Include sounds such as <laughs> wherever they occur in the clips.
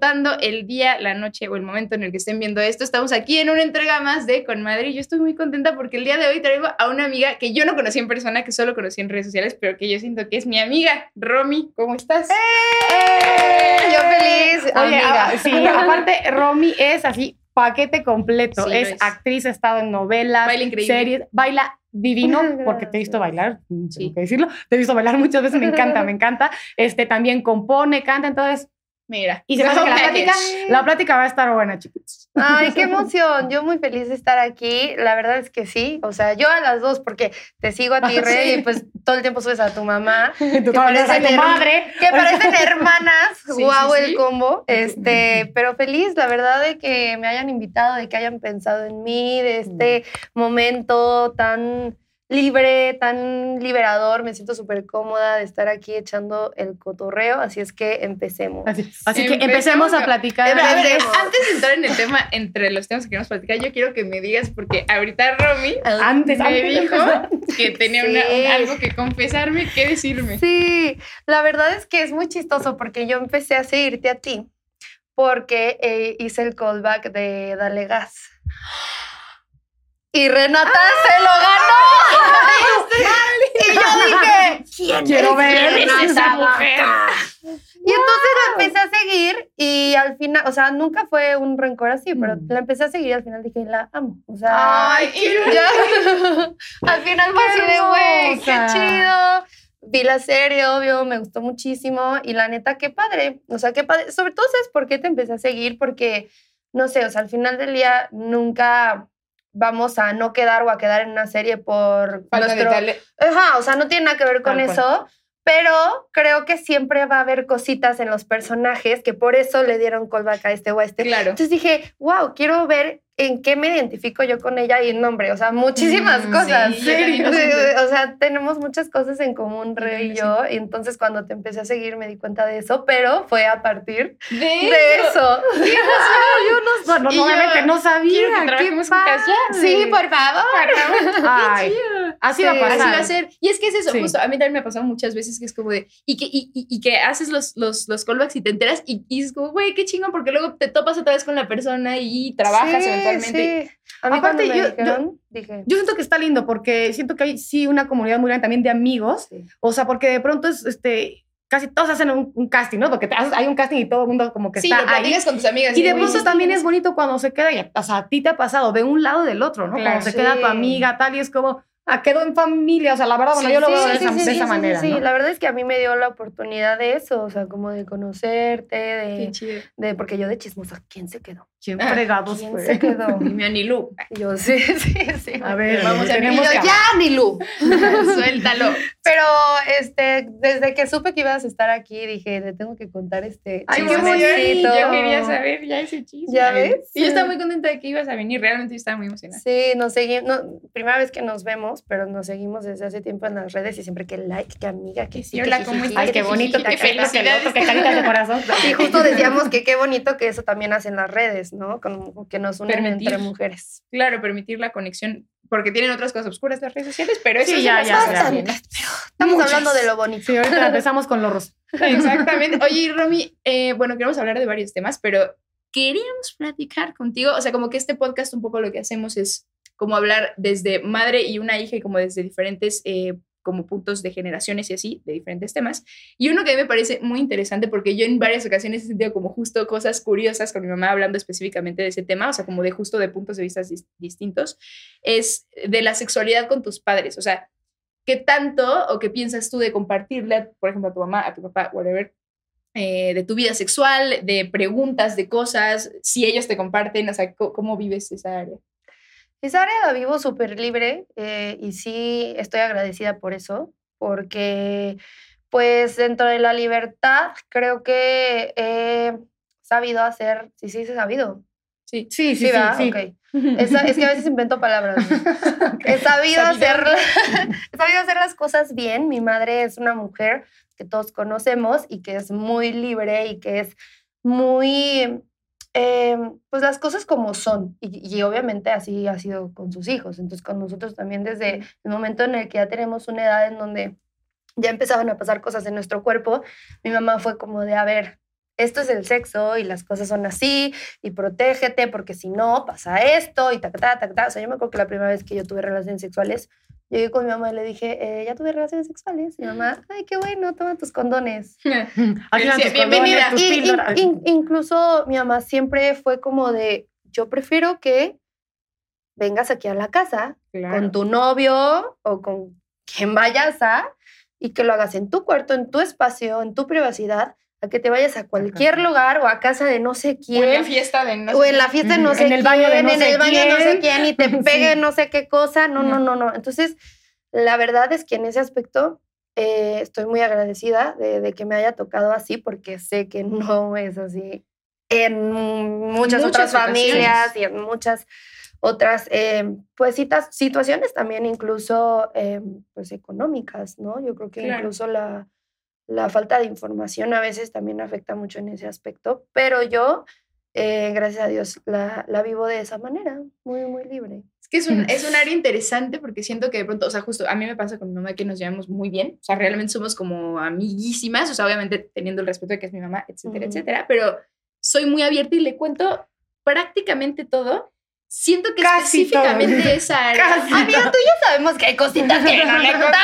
disfrutando el día, la noche o el momento en el que estén viendo esto. Estamos aquí en una entrega más de Con Madre yo estoy muy contenta porque el día de hoy traigo a una amiga que yo no conocí en persona, que solo conocí en redes sociales, pero que yo siento que es mi amiga. Romy, ¿cómo estás? ¡Eh! Yo feliz. Oye, amiga. sí, aparte Romy es así paquete completo. Sí, es, es. actriz, ha estado en novelas, Baila series, baila divino, porque te he visto bailar, mm, tengo que decirlo, te he visto bailar muchas veces, me encanta, me encanta. Este, también compone, canta, entonces, Mira. y se me hace que la plática, la plática va a estar buena, chicos. Ay, qué <laughs> emoción. Yo muy feliz de estar aquí. La verdad es que sí. O sea, yo a las dos, porque te sigo a ti, Ah, Rey, sí. y pues todo el tiempo subes a tu mamá. <laughs> Que parecen, eres tu madre. que parecen <laughs> hermanas. Sí, el combo. Este, pero feliz, la verdad, de que me hayan invitado, de que hayan pensado en mí, de este momento tan libre, tan liberador. Me siento súper cómoda de estar aquí echando el cotorreo. Así es que empecemos. Así, así que Empecemos a platicar. A ver, Empecemos. antes de entrar en el tema, entre los temas que queremos platicar, yo quiero que me digas, porque ahorita Romy Antes, me antes dijo que tenía Sí. una- un- algo que confesarme, que decirme. Sí, la verdad es que es muy chistoso porque yo empecé a seguirte a ti porque eh, hice el callback de Dale Gas. Y Renata se lo ganó. y yo dije, ¿quién Quiero es ver Renata esa mujer. Y entonces la empecé a seguir y al final, o sea, nunca fue un rencor así, pero Mm. la empecé a seguir y al final dije, la amo. O sea, Ay, qué ya. <laughs> al final fue así de, güey, qué chido. Vi la serie, obvio, me gustó muchísimo y la neta, qué padre. O sea, qué padre. Sobre todo, ¿sabes por qué te empecé a seguir? Porque, no sé, o sea, al final del día nunca vamos a no quedar o a quedar en una serie por Falta de nuestro... tale- Ajá, o sea, no tiene nada que ver con Tal cual. eso, pero creo que siempre va a haber cositas en los personajes que por eso le dieron callback a este o a este. Claro. Entonces dije, wow, quiero ver en qué me identifico yo con ella y en nombre, o sea, muchísimas Mm, cosas. sí, siento. <laughs> o sea, tenemos muchas cosas en común, Rey y yo, y entonces cuando te empecé a seguir me di cuenta de eso, pero fue a partir De, de eso. <laughs> Yo no, yo normalmente no sabía. Que qué. Sí, por favor. <laughs> Ay, así va a Sí, pasar. Así va a ser. Y es que es eso, Sí. justo. A mí también me ha pasado muchas veces que es como de. Y que, y, y- y que haces los, los, los callbacks y te enteras y, y es como, güey, qué chingón, porque luego te topas otra vez con la persona y trabajas Sí, eventualmente. sí. A mí Aparte, me yo- yo- dijeron, dije, Yo siento que está lindo porque siento que hay sí una comunidad muy grande también de amigos. sí. O sea, porque de pronto es este casi todos hacen un, un casting, ¿no? Porque hay un casting y todo el mundo como que Sí, está ahí. con tus amigas. Y de pronto sí, también sí, es bonito cuando se queda, y, o sea, a ti te ha pasado de un lado del otro, ¿no? Claro. Cuando se queda tu Sí. amiga, tal, y es como, ah, quedó en familia, o sea, la verdad, bueno, Sí, yo lo sí, veo sí, de esa, sí, de sí, esa sí, manera, sí, ¿no? la verdad es que a mí me dio la oportunidad de eso, o sea, como de conocerte, de, de porque yo de chismosa, ¿quién se quedó? ¿Quién Ah, fregados ¿Quién fue? se quedó? Y mi Anilú. Yo, sí, sí, sí. A ver, Vamos a tenemos Y yo, ya, Nilu. Suéltalo. Pero este, desde que supe que ibas a estar aquí, dije, le tengo que contar este Ay, qué bonito. Yo quería saber ya ese chisme. ¿Ya ves? Y yo estaba muy contenta de que ibas a venir. Realmente yo estaba muy emocionada. Sí, nos seguimos, no, primera vez que nos vemos, pero nos seguimos desde hace tiempo en las redes y siempre que like, que amiga, que sí, hola, ¿cómo que estás? Ay, qué bonito, Qué que felicidades, felicidades. que caritas de corazón. Y justo decíamos que qué bonito que eso también hacen las redes, ¿no? Como que nos unen Permitir. entre mujeres. Claro, permitir la conexión. Porque tienen otras cosas oscuras las redes sociales, pero eso Sí, ya, ya, ya. Estamos Muchas. hablando de lo bonito. Sí, ahorita empezamos con los rosa. <laughs> Exactamente. Oye, Romy, eh, bueno, queremos hablar de varios temas, pero queríamos platicar contigo. O sea, como que este podcast un poco lo que hacemos es como hablar desde madre y una hija y como desde diferentes eh, como puntos de generaciones y así, de diferentes temas. Y uno que a mí me parece muy interesante porque yo en varias ocasiones he sentido como justo cosas curiosas con mi mamá hablando específicamente de ese tema, o sea, como de justo de puntos de vista dis- distintos, es de la sexualidad con tus padres. O sea, ¿qué tanto o qué piensas tú de compartirle, por ejemplo, a tu mamá, a tu papá, whatever, eh, de tu vida sexual, de preguntas, de cosas, si ellos te comparten, o sea, ¿cómo, vives esa área? Esa área la vivo súper libre eh, y sí estoy agradecida por eso, porque pues dentro de la libertad creo que he sabido hacer, sí, sí, he sabido. Sí. Sí, sí, sí. sí. <laughs> Es que a veces invento palabras. ¿no? He sabido, hacer, <laughs> he sabido hacer las cosas bien. Mi madre es una mujer que todos conocemos y que es muy libre y que es muy, eh, pues las cosas como son. Y, y obviamente así ha sido con sus hijos. Entonces con nosotros también desde el momento en el que ya tenemos una edad en donde ya empezaban a pasar cosas en nuestro cuerpo, mi mamá fue como de, a ver, esto es el sexo y las cosas son así y protégete porque si no pasa esto y ta, ta, ta, ta. O sea, yo me acuerdo que la primera vez que yo tuve relaciones sexuales, llegué con mi mamá y le dije, eh, ya tuve relaciones sexuales. Y mi mamá, ay, qué bueno, toma tus condones. bienvenida. incluso mi mamá siempre fue como de, yo prefiero que vengas aquí a la casa con tu novio o con quien vayas a y que lo hagas en tu cuarto, en tu espacio, en tu privacidad, a que te vayas a cualquier lugar o a casa de no sé quién. O en la fiesta de no sé O en la fiesta de no sé en el baño de no en sé el baño quién. no sé quién y te <laughs> pegue no sé qué cosa. No, no, no, no. Entonces, la verdad es que en ese aspecto eh, estoy muy agradecida de, de, que me haya tocado así porque sé que no es así en muchas, muchas otras familias y en muchas otras eh, pues citas, situaciones también incluso eh, pues económicas, ¿no? Yo creo que claro. incluso la, la, falta de información a veces también afecta mucho en ese aspecto, pero yo, eh, gracias a Dios, la, la, vivo de esa manera, muy, muy libre. Es que es un, es un <laughs> área interesante porque siento que de pronto, o sea, justo a mí me pasa con mi mamá que nos llevamos muy bien, o sea, realmente somos como amiguísimas, o sea, obviamente teniendo el respeto de que es mi mamá, etcétera, uh -huh. etcétera, pero soy muy abierta y le cuento prácticamente todo siento que Casi específicamente todo. esa área. Casi Amiga, tú ya sabemos que hay cositas que no le contamos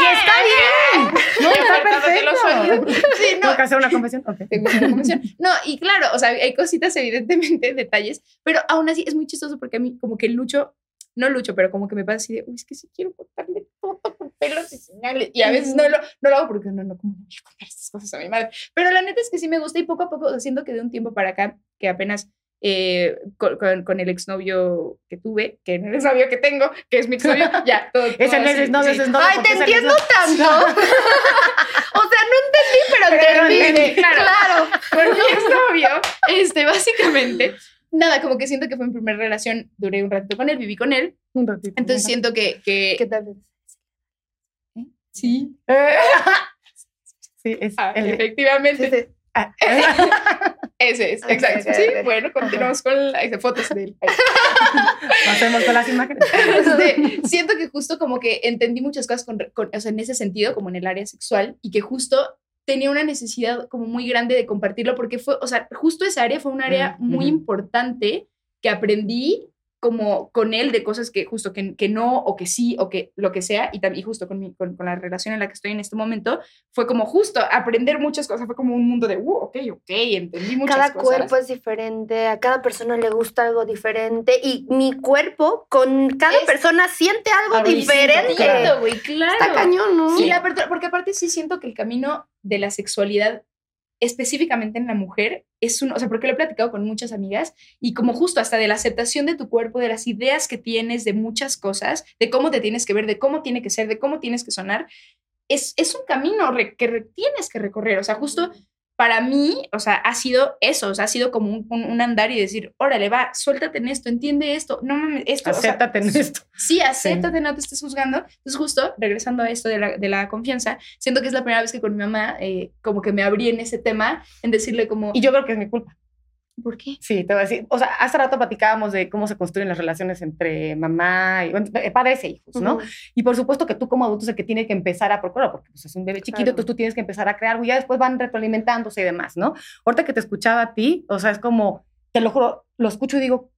y está bien. No, está perfecto. Sí, no. ¿Tengo que hacer una confesión? Okay. Tengo una confesión. No, y claro, o sea, hay cositas, evidentemente, detalles, pero aún así es muy chistoso porque a mí como que lucho, no lucho, pero como que me pasa así de, uy, es que sí quiero contarle todo con pelos y señales. Y a veces no lo, no lo hago porque no, no, ¿cómo voy a contar estas cosas a mi madre? Pero la neta es que sí me gusta y poco a poco, o sea, siento que de un tiempo para acá, que apenas eh, con, con, con, el exnovio que tuve, que no es el exnovio que tengo, que es mi exnovio, <laughs> ya, todo. todo ese no es exnovio, ese es novio. Ay, te entiendo tanto. <laughs> o sea, no entendí, pero, pero entendí. entendí. Claro. claro. Con mi exnovio, este, básicamente, <laughs> nada, como que siento que fue mi primera relación, duré un ratito con él, viví con él. Un ratito. Entonces siento que. que ¿Qué tal? ¿Eh? Sí. sí, es. Ah, el, efectivamente. Sí, sí. Ah, ese es, okay, exacto. Okay, sí, okay. bueno, continuamos con las fotos de él. Hacemos <laughs> con las imágenes. Este, siento que justo como que entendí muchas cosas con, con, o sea, en ese sentido, como en el área sexual, y que justo tenía una necesidad como muy grande de compartirlo, porque fue, o sea, justo esa área fue un área mm, muy mm. importante que aprendí como con él de cosas que justo que, que, no o que sí o que lo que sea y también justo con, mi, con, con, la relación en la que estoy en este momento fue como justo aprender muchas cosas fue como un mundo de uh, ok ok entendí muchas cada cosas cada cuerpo es diferente a cada persona le gusta algo diferente y mi cuerpo con cada es, persona siente algo diferente. claro. Wey, claro. está cañón no y la porque aparte sí siento que el camino de la sexualidad específicamente en la mujer es un, o sea, porque lo he platicado con muchas amigas y como justo hasta de la aceptación de tu cuerpo, de las ideas que tienes, de muchas cosas, de cómo te tienes que ver, de cómo tiene que ser, de cómo tienes que sonar, es, es un camino re, que re, tienes que recorrer, o sea, justo para mí, o sea, ha sido eso, o sea, ha sido como un, un, un andar y decir, órale, va, suéltate en esto, entiende esto, no mames, esto. Acéptate o sea, en esto. Sí, acéptate, sí. no te estés juzgando. Entonces, justo, regresando a esto de la, de la confianza, siento que es la primera vez que con mi mamá, eh, como que me abrí en ese tema, en decirle como... Y yo creo que es mi culpa. ¿Por qué? Sí, te voy a decir. O sea, hace rato platicábamos de cómo se construyen las relaciones entre mamá y bueno, padres e hijos, ¿no? Uh -huh. Y por supuesto que tú como adulto es el que tiene que empezar a procurar, porque pues, es un bebé chiquito, claro. entonces tú tienes que empezar a crear algo y ya después van retroalimentándose y demás, ¿no? Ahorita que te escuchaba a ti, o sea, es como, te lo juro, lo escucho y digo,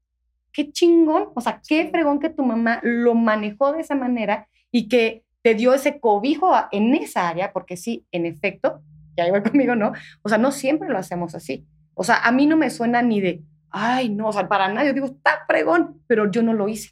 qué chingón, o sea, qué fregón que tu mamá lo manejó de esa manera y que te dio ese cobijo en esa área, porque sí, en efecto, ya iba <laughs> conmigo, ¿no? O sea, no siempre lo hacemos así. O sea, a mí no me suena ni de, ay, no, o sea, para nada. Yo digo, está fregón, pero yo no lo hice.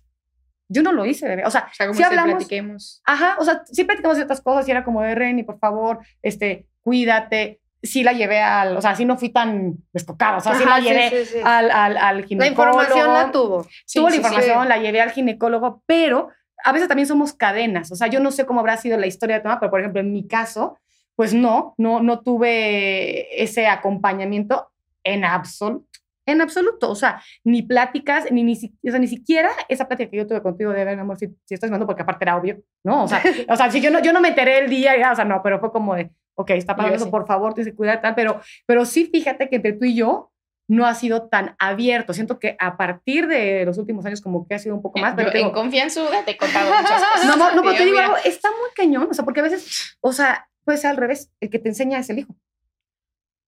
Yo no lo hice, bebé. O sea, o sea como si hablamos. platiquemos. Ajá, o sea, sí platicamos ciertas cosas y era como de Reni, por favor, este, cuídate. Sí la llevé al, o sea, sí no fui tan descocada, o sea, Ajá, sí la llevé sí, sí, sí. Al, al, al, ginecólogo. La información la tuvo. tuvo la información, la llevé al ginecólogo, pero a veces también somos cadenas. O sea, yo no sé cómo habrá sido la historia de tu mamá, pero por ejemplo, en mi caso, pues no, no, no tuve ese acompañamiento en absoluto. En absoluto, o sea, ni pláticas, ni, ni, o sea, ni siquiera esa plática que yo tuve contigo de ver, amor, si, si estás viendo, porque aparte era obvio, ¿no? O sea, <laughs> o sea si yo, no, yo no me enteré el día, ya, o sea, no, pero fue como de, ok, está pasando eso, sí. por favor, que cuidar, tal, pero, pero sí, fíjate que entre tú y yo no ha sido tan abierto. Siento que a partir de los últimos años como que ha sido un poco más. Pero yo, te digo, en confianza te he contado muchas <laughs> cosas. No, no, no, pero te digo algo, está muy cañón, o sea, porque a veces, o sea, puede ser al revés, el que te enseña es el hijo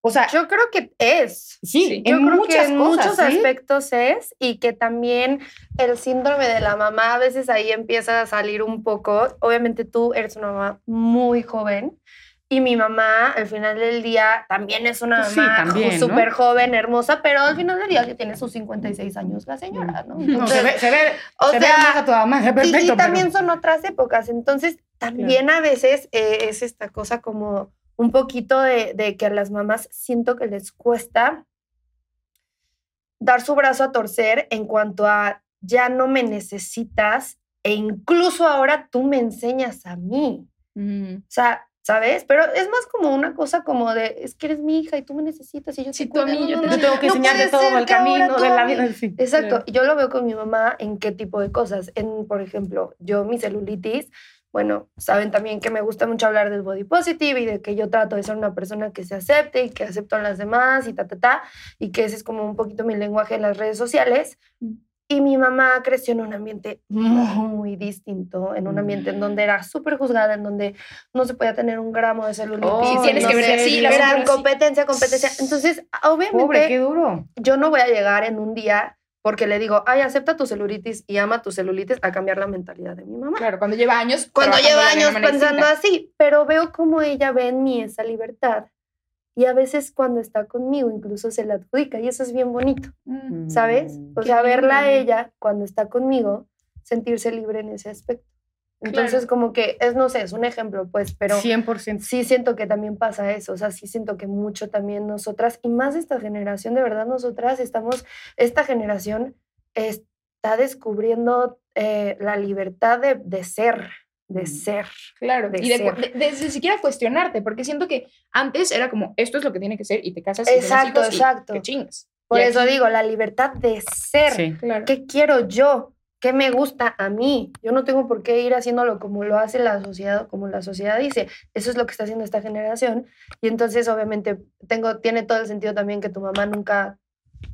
O sea, Yo creo que es. sí, sí. Yo en creo muchas que en cosas, muchos ¿sí? aspectos es y que también el síndrome de la mamá a veces ahí empieza a salir un poco. Obviamente tú eres una mamá muy joven y mi mamá al final del día también es una Pues sí, mamá también, ¿no? súper joven, hermosa, pero al final del día ya tiene sus 56 años la señora, ¿no? <laughs> No, Entonces, se ve, se ve, o se ve sea, a tu mamá, y- perfecto. y, pero- también son otras épocas. Entonces, también a veces eh, es esta cosa como un poquito de, de que a las mamás siento que les cuesta dar su brazo a torcer en cuanto a ya no me necesitas e incluso ahora tú me enseñas a mí. Mm. O sea, ¿sabes? Pero es más como una cosa como de, es que eres mi hija y tú me necesitas y yo Sí, te tú a cuido". mí, yo No, te- no, tengo que no enseñarle todo el camino de la vida. Sí. Exacto. Claro. Yo lo veo con mi mamá en qué tipo de cosas. En, por ejemplo, yo mi celulitis, bueno, saben también que me gusta mucho hablar del body positive y de que yo trato de ser una persona que se acepte y que acepto a las demás y ta, ta, ta, y que ese es como un poquito mi lenguaje en las redes sociales. Mm. Y mi mamá creció en un ambiente muy distinto, en un ambiente en donde era súper juzgada, en donde no se podía tener un gramo de celulitis. Oh, tienes no que ver así, la Era competencia, competencia. Entonces, obviamente, Pobre, qué duro. yo no voy a llegar en un día porque le digo, ay, acepta tu celulitis y ama tu celulitis a cambiar la mentalidad de mi mamá. Claro, cuando lleva años. Cuando lleva años pensando así, pero veo cómo ella ve en mí esa libertad. Y a veces cuando está conmigo incluso se la adjudica y eso es bien bonito, Mm. ¿sabes? Mm. O Qué sea, verla a ella cuando está conmigo, sentirse libre en ese aspecto. Entonces Claro. como que es, no sé, es un ejemplo, pues, pero 100%. sí siento que también pasa eso, o sea, sí siento que mucho también nosotras, y más esta generación, de verdad, nosotras estamos, esta generación está descubriendo eh, la libertad de, de ser, de ser. Claro, de y de, ser. de- de- siquiera cuestionarte, porque siento que antes era como, esto es lo que tiene que ser, y te casas y tienes Exacto, y exacto. que chingas. Por Y eso aquí- digo, la libertad de ser. Sí. Claro. ¿Qué quiero yo? ¿Qué me gusta a mí? Yo no tengo por qué ir haciéndolo como lo hace la sociedad, como la sociedad dice. Eso es lo que está haciendo esta generación. Y entonces, obviamente, tengo, tiene todo el sentido también que tu mamá nunca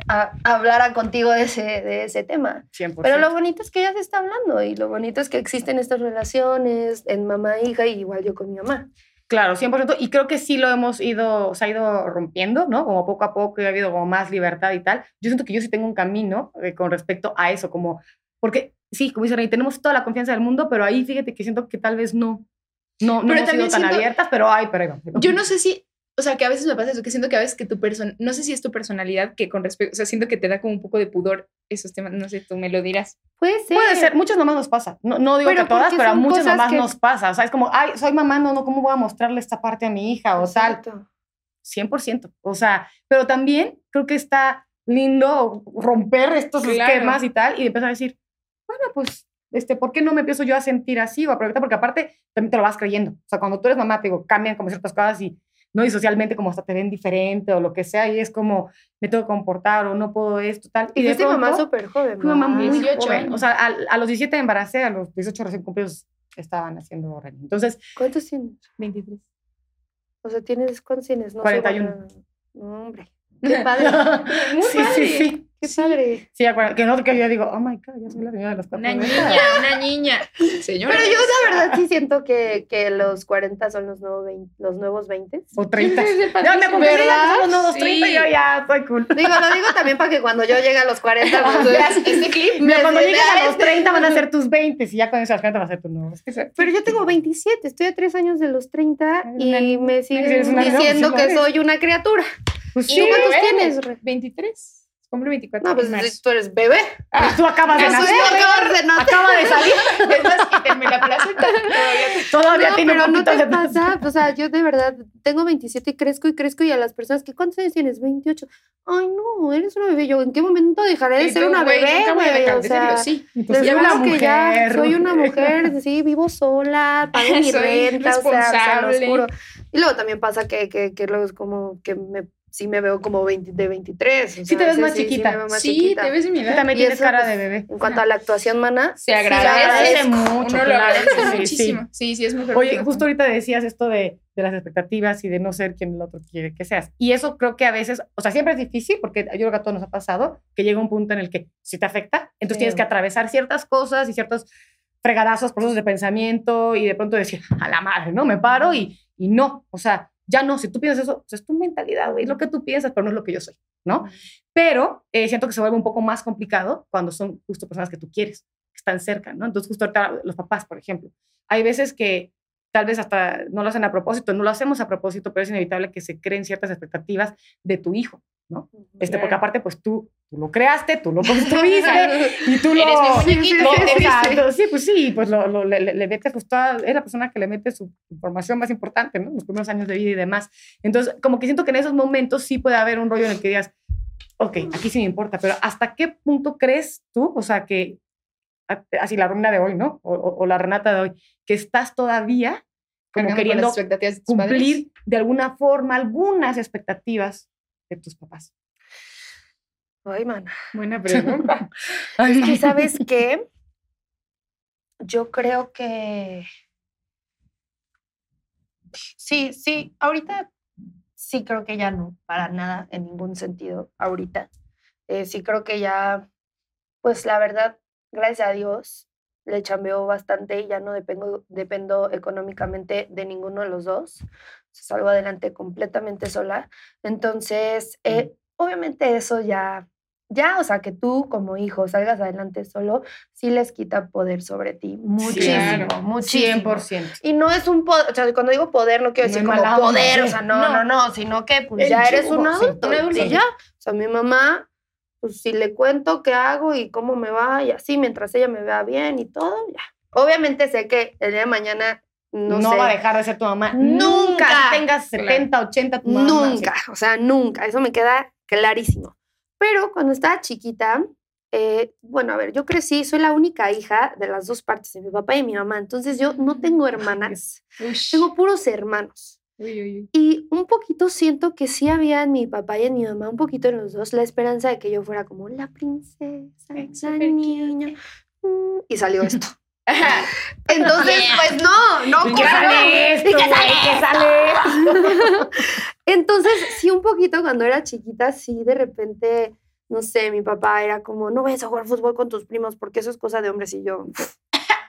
a- hablara contigo de ese, de ese tema. 100%. Pero lo bonito es que ya se está hablando y lo bonito es que existen estas relaciones en mamá e hija, y igual yo con mi mamá. Claro, 100%. Y creo que sí lo hemos ido, se ha ido rompiendo, ¿no? Como poco a poco y ha habido como más libertad y tal. Yo siento que yo sí tengo un camino eh, con respecto a eso, como, porque sí, como dice Rey, tenemos toda la confianza del mundo, pero ahí fíjate que siento que tal vez no, no, no Pero hemos sido tan siento- abiertas, pero ay, pero. Yo no sé si, o sea, que a veces me pasa eso, que siento que a veces que tu persona, no sé si es tu personalidad que con respecto, o sea, siento que te da como un poco de pudor esos temas, no sé, tú me lo dirás. Puede ser. Puede ser, muchas mamás nos pasa. No, no digo Pero que todas, pero a muchas mamás que- nos pasa. O sea, es como, ay, soy mamá, no, no, ¿cómo voy a mostrarle esta parte a mi hija? O tal. Exacto. 100%. O sea, pero también creo que está lindo romper estos Claro. esquemas y tal y empezar a decir, bueno, pues, este, ¿por qué no me empiezo yo a sentir así o aprovechar? Porque aparte también te lo vas creyendo. O sea, cuando tú eres mamá, te digo, cambian como ciertas cosas y no y socialmente como hasta te ven diferente o lo que sea y es como, me tengo que comportar o no puedo esto, tal. Y de fuiste mamá pronto, súper joven. Fui mamá muy 18 joven. años. O sea, a, a los 17 me embaracé, a los 18 recién cumplidos estaban haciendo Reni. Entonces, ¿Cuántos tienes? 23. O sea, tienes, ¿cuántos tienes? No 41. Sé, bueno, no, hombre. <laughs> Qué padre. <laughs> Muy sí, padre. sí, sí. Qué padre. Sí, acuerdo, que no, que yo digo, oh my God, ya soy la señora de los cuatro Una meses. niña, una niña. <laughs> Señora. Pero yo la verdad sí siento que, que los 40 son los, nuevos 20, los nuevos 20. O 30. Sí, sí, sí, Ya me cumplí, los nuevos 30 y yo ya estoy cool. Digo, lo digo también para que cuando yo llegue a los 40, pues, Veas este clip. me- Mira, cuando llegues a los 30 van a ser tus 20 y ya con eso los 40 va a ser tu nuevo. Pero yo tengo 27, estoy a 3 años de los 30 Ay, y me siguen diciendo que soy una criatura. Pues ¿Y sí, cuántos bebé. tienes? Re? 23. Cumple 24 No, pues marzo. tú eres bebé. pues tú acabas de Eso nacer. acabas de nacer. Acaba de salir. <laughs> Es más, quítenme la placenta. Todavía Todavía No, tiene pero un no te de pasa, o sea, yo de verdad tengo 27 y crezco y crezco y a las personas que ¿cuántos años tienes? 28. Ay, no, eres una bebé. Yo, ¿en qué momento dejaré de Y ser tú, una bebé, nunca voy a güey? dejar O de sea, serlo, sí. Digo una que ya soy una mujer, <laughs> sí, vivo sola, pago mi Soy renta, o sea, responsable. juro. Y luego también pasa que, que, que luego es como que me, sí me veo como 20 de 23. o Sí sea, te ves más sí- sí chiquita. me veo más Sí, chiquita. te ves edad. también Y tienes eso, cara de bebé. En cuanto a la actuación, mana, Se agradece. agradece mucho, Uno lo agradece sí, sí. muchísimo. Sí, sí, es mejor. Oye, justo ahorita decías esto de, de las expectativas y de no ser quien el otro quiere que seas. Y eso creo que a veces, o sea, siempre es difícil porque yo creo que a todos nos ha pasado que llega un punto en el que si te afecta, entonces Sí. tienes que atravesar ciertas cosas y ciertos fregadazos, procesos de pensamiento y de pronto decir, a la madre, ¿no? Me paro y, y no. O sea, Ya no, si tú piensas eso, pues es tu mentalidad, güey, es lo que tú piensas, pero no es lo que yo soy, ¿no? Pero eh, siento que se vuelve un poco más complicado cuando son justo personas que tú quieres, que están cerca, ¿no? Entonces, justo ahorita los papás, por ejemplo, hay veces que tal vez hasta no lo hacen a propósito, no lo hacemos a propósito, pero es inevitable que se creen ciertas expectativas de tu hijo, ¿no? Este, porque aparte, pues tú, tú lo creaste, tú lo construiste <laughs> y tú lo... Eres mi <laughs> muñequito, lo- sí, pues sí, pues lo, lo- le, le- metes, pues toda, es la persona que le mete su información más importante, ¿no? Los primeros años de vida y demás. Entonces, como que siento que en esos momentos sí puede haber un rollo en el que digas, ok, aquí sí me importa, pero ¿hasta qué punto crees tú, o sea, que así la Romina de hoy, ¿no? O, o- o la Renata de hoy, que estás todavía como Cargando queriendo tus padres. cumplir de alguna forma algunas expectativas de tus papás? Ay, mana. Buena <laughs> pregunta. <laughs> Es que, ¿sabes qué? Yo creo que. Sí, sí, ahorita sí creo que ya no, para nada, en ningún sentido, ahorita. Eh, sí creo que ya, pues la verdad, gracias a Dios, le chambeo bastante y ya no dependo, dependo económicamente de ninguno de los dos. Salgo adelante completamente sola. Entonces, eh, obviamente eso ya, ya, o sea, que tú como hijo salgas adelante solo, sí les quita poder sobre ti. Muchísimo, claro. muchísimo. 100%. Y no es un poder, o sea, cuando digo poder no quiero No decir es como onda, poder, o sí. sea, no, no, No. no, sino que pues El ya eres un sí, adulto, y ya. O sea, mi mamá, pues si le cuento qué hago y cómo me va y así, mientras ella me vea bien y todo, ya. Obviamente sé que el día de mañana, no, No, sé, va a dejar de ser tu mamá. Nunca. Así tengas 70, 80, tu mamá. Nunca, o sea, nunca, eso me queda clarísimo. Pero cuando estaba chiquita, eh, bueno, a ver, yo crecí, soy la única hija de las dos partes, de mi papá y mi mamá, entonces yo no tengo <laughs> hermanas, tengo puros hermanos. Uy, uy, uy. Y un poquito siento que sí había en mi papá y en mi mamá, un poquito en los dos, la esperanza de que yo fuera como la princesa, Ay, la niña. mm, Y salió <laughs> esto. Entonces, <laughs> pues no, no, ¿Y qué sale esto, ¿Y qué güey? ¿Qué sale? Entonces, sí, un poquito cuando era chiquita, sí, de repente, no sé, mi papá era como, no vayas a jugar fútbol con tus primos porque eso es cosa de hombres y yo.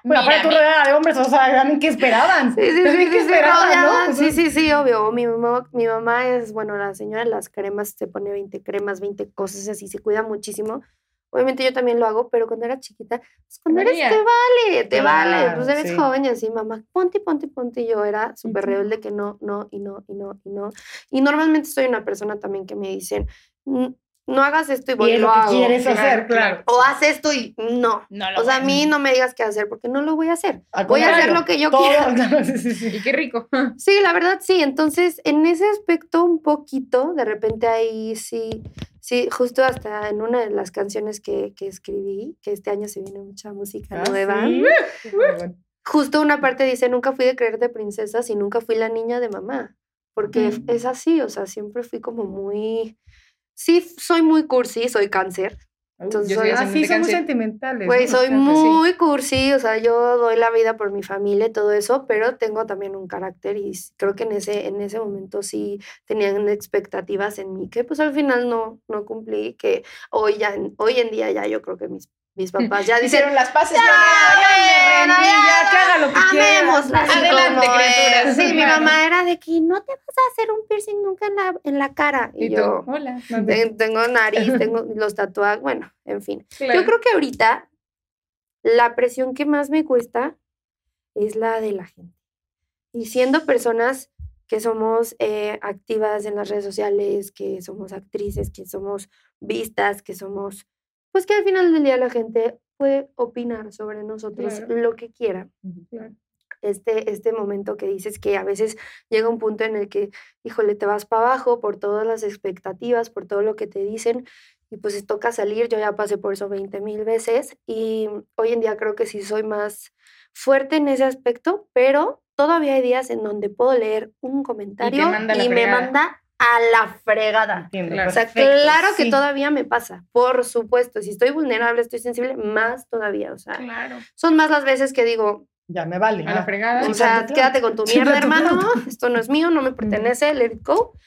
Bueno, aparte tú Mírame. rodeada de hombres, o sea, también qué esperaban. Sí, sí, sí, También sí, qué sí, esperaban, sí, sí, sí, obvio. Mi mamá, mi mamá es, bueno, la señora de las cremas se pone 20 cremas, 20 cosas así, se cuida muchísimo. Obviamente yo también lo hago, pero cuando era chiquita, pues cuando eres, te vale, te vale. Claro, Pues eres sí. joven y así, mamá, ponte, ponte, ponte. Y yo era súper rebelde que no, no, y no, y no, y no. Y normalmente soy una persona también que me dicen, "Mm, no hagas esto y voy Y y es lo lo que hago. quieres hacer, claro. O haz esto y no. No lo O sea, a mí no me digas qué hacer porque no lo voy a hacer. Al Voy a hacer lo que yo sí. Y qué rico. <laughs> Sí, la verdad sí. Entonces, en ese aspecto, un poquito, de repente ahí sí, sí, justo hasta en una de las canciones que, que escribí, que este año se viene mucha música Ah, nueva, sí. Justo una parte dice, nunca fui de creer de princesas y nunca fui la niña de mamá. Porque Mm. es así, o sea, siempre fui como muy... Sí, soy muy cursi, soy cáncer. Entonces, soy soy- Ah, cáncer. sentimentales. Güey, soy sí. muy cursi, o sea, yo doy la vida por mi familia y todo eso, pero tengo también un carácter y creo que en ese, en ese momento sí tenían expectativas en mí que pues al final no, no cumplí, que hoy, ya, hoy en día ya yo creo que mis, mis <laughs> papás ya dicen, Hicieron las paces. Ya, ya me rendí, ya, que haga lo que amémosla. así Adelante, como es". criaturas. Sí, mi mamá <laughs> era de que no te vas a hacer un piercing nunca en la, en la cara. Y, Y tú, yo, hola. "Ten- tengo nariz, <laughs> tengo los tatuajes, bueno, en fin. Claro. Yo creo que ahorita la presión que más me cuesta es la de la gente. Y siendo personas que somos eh, activas en las redes sociales, que somos actrices, que somos vistas, que somos, pues que al final del día la gente puede opinar sobre nosotros Claro. lo que quiera. Claro. Este, este momento que dices que a veces llega un punto en el que, híjole, te vas para abajo por todas las expectativas, por todo lo que te dicen, y pues toca salir. Yo ya pasé por eso 20 mil veces y hoy en día creo que sí soy más fuerte en ese aspecto, pero todavía hay días en donde puedo leer un comentario la y me manda a la fregada. Claro. O sea, perfecto, claro que sí. todavía me pasa, por supuesto. Si estoy vulnerable, estoy sensible, más todavía. O sea, Claro. son más las veces que digo, Ya me vale. A la fregada. o sea, quédate con tu mierda, hermano. Esto no es mío, no me pertenece, let it go.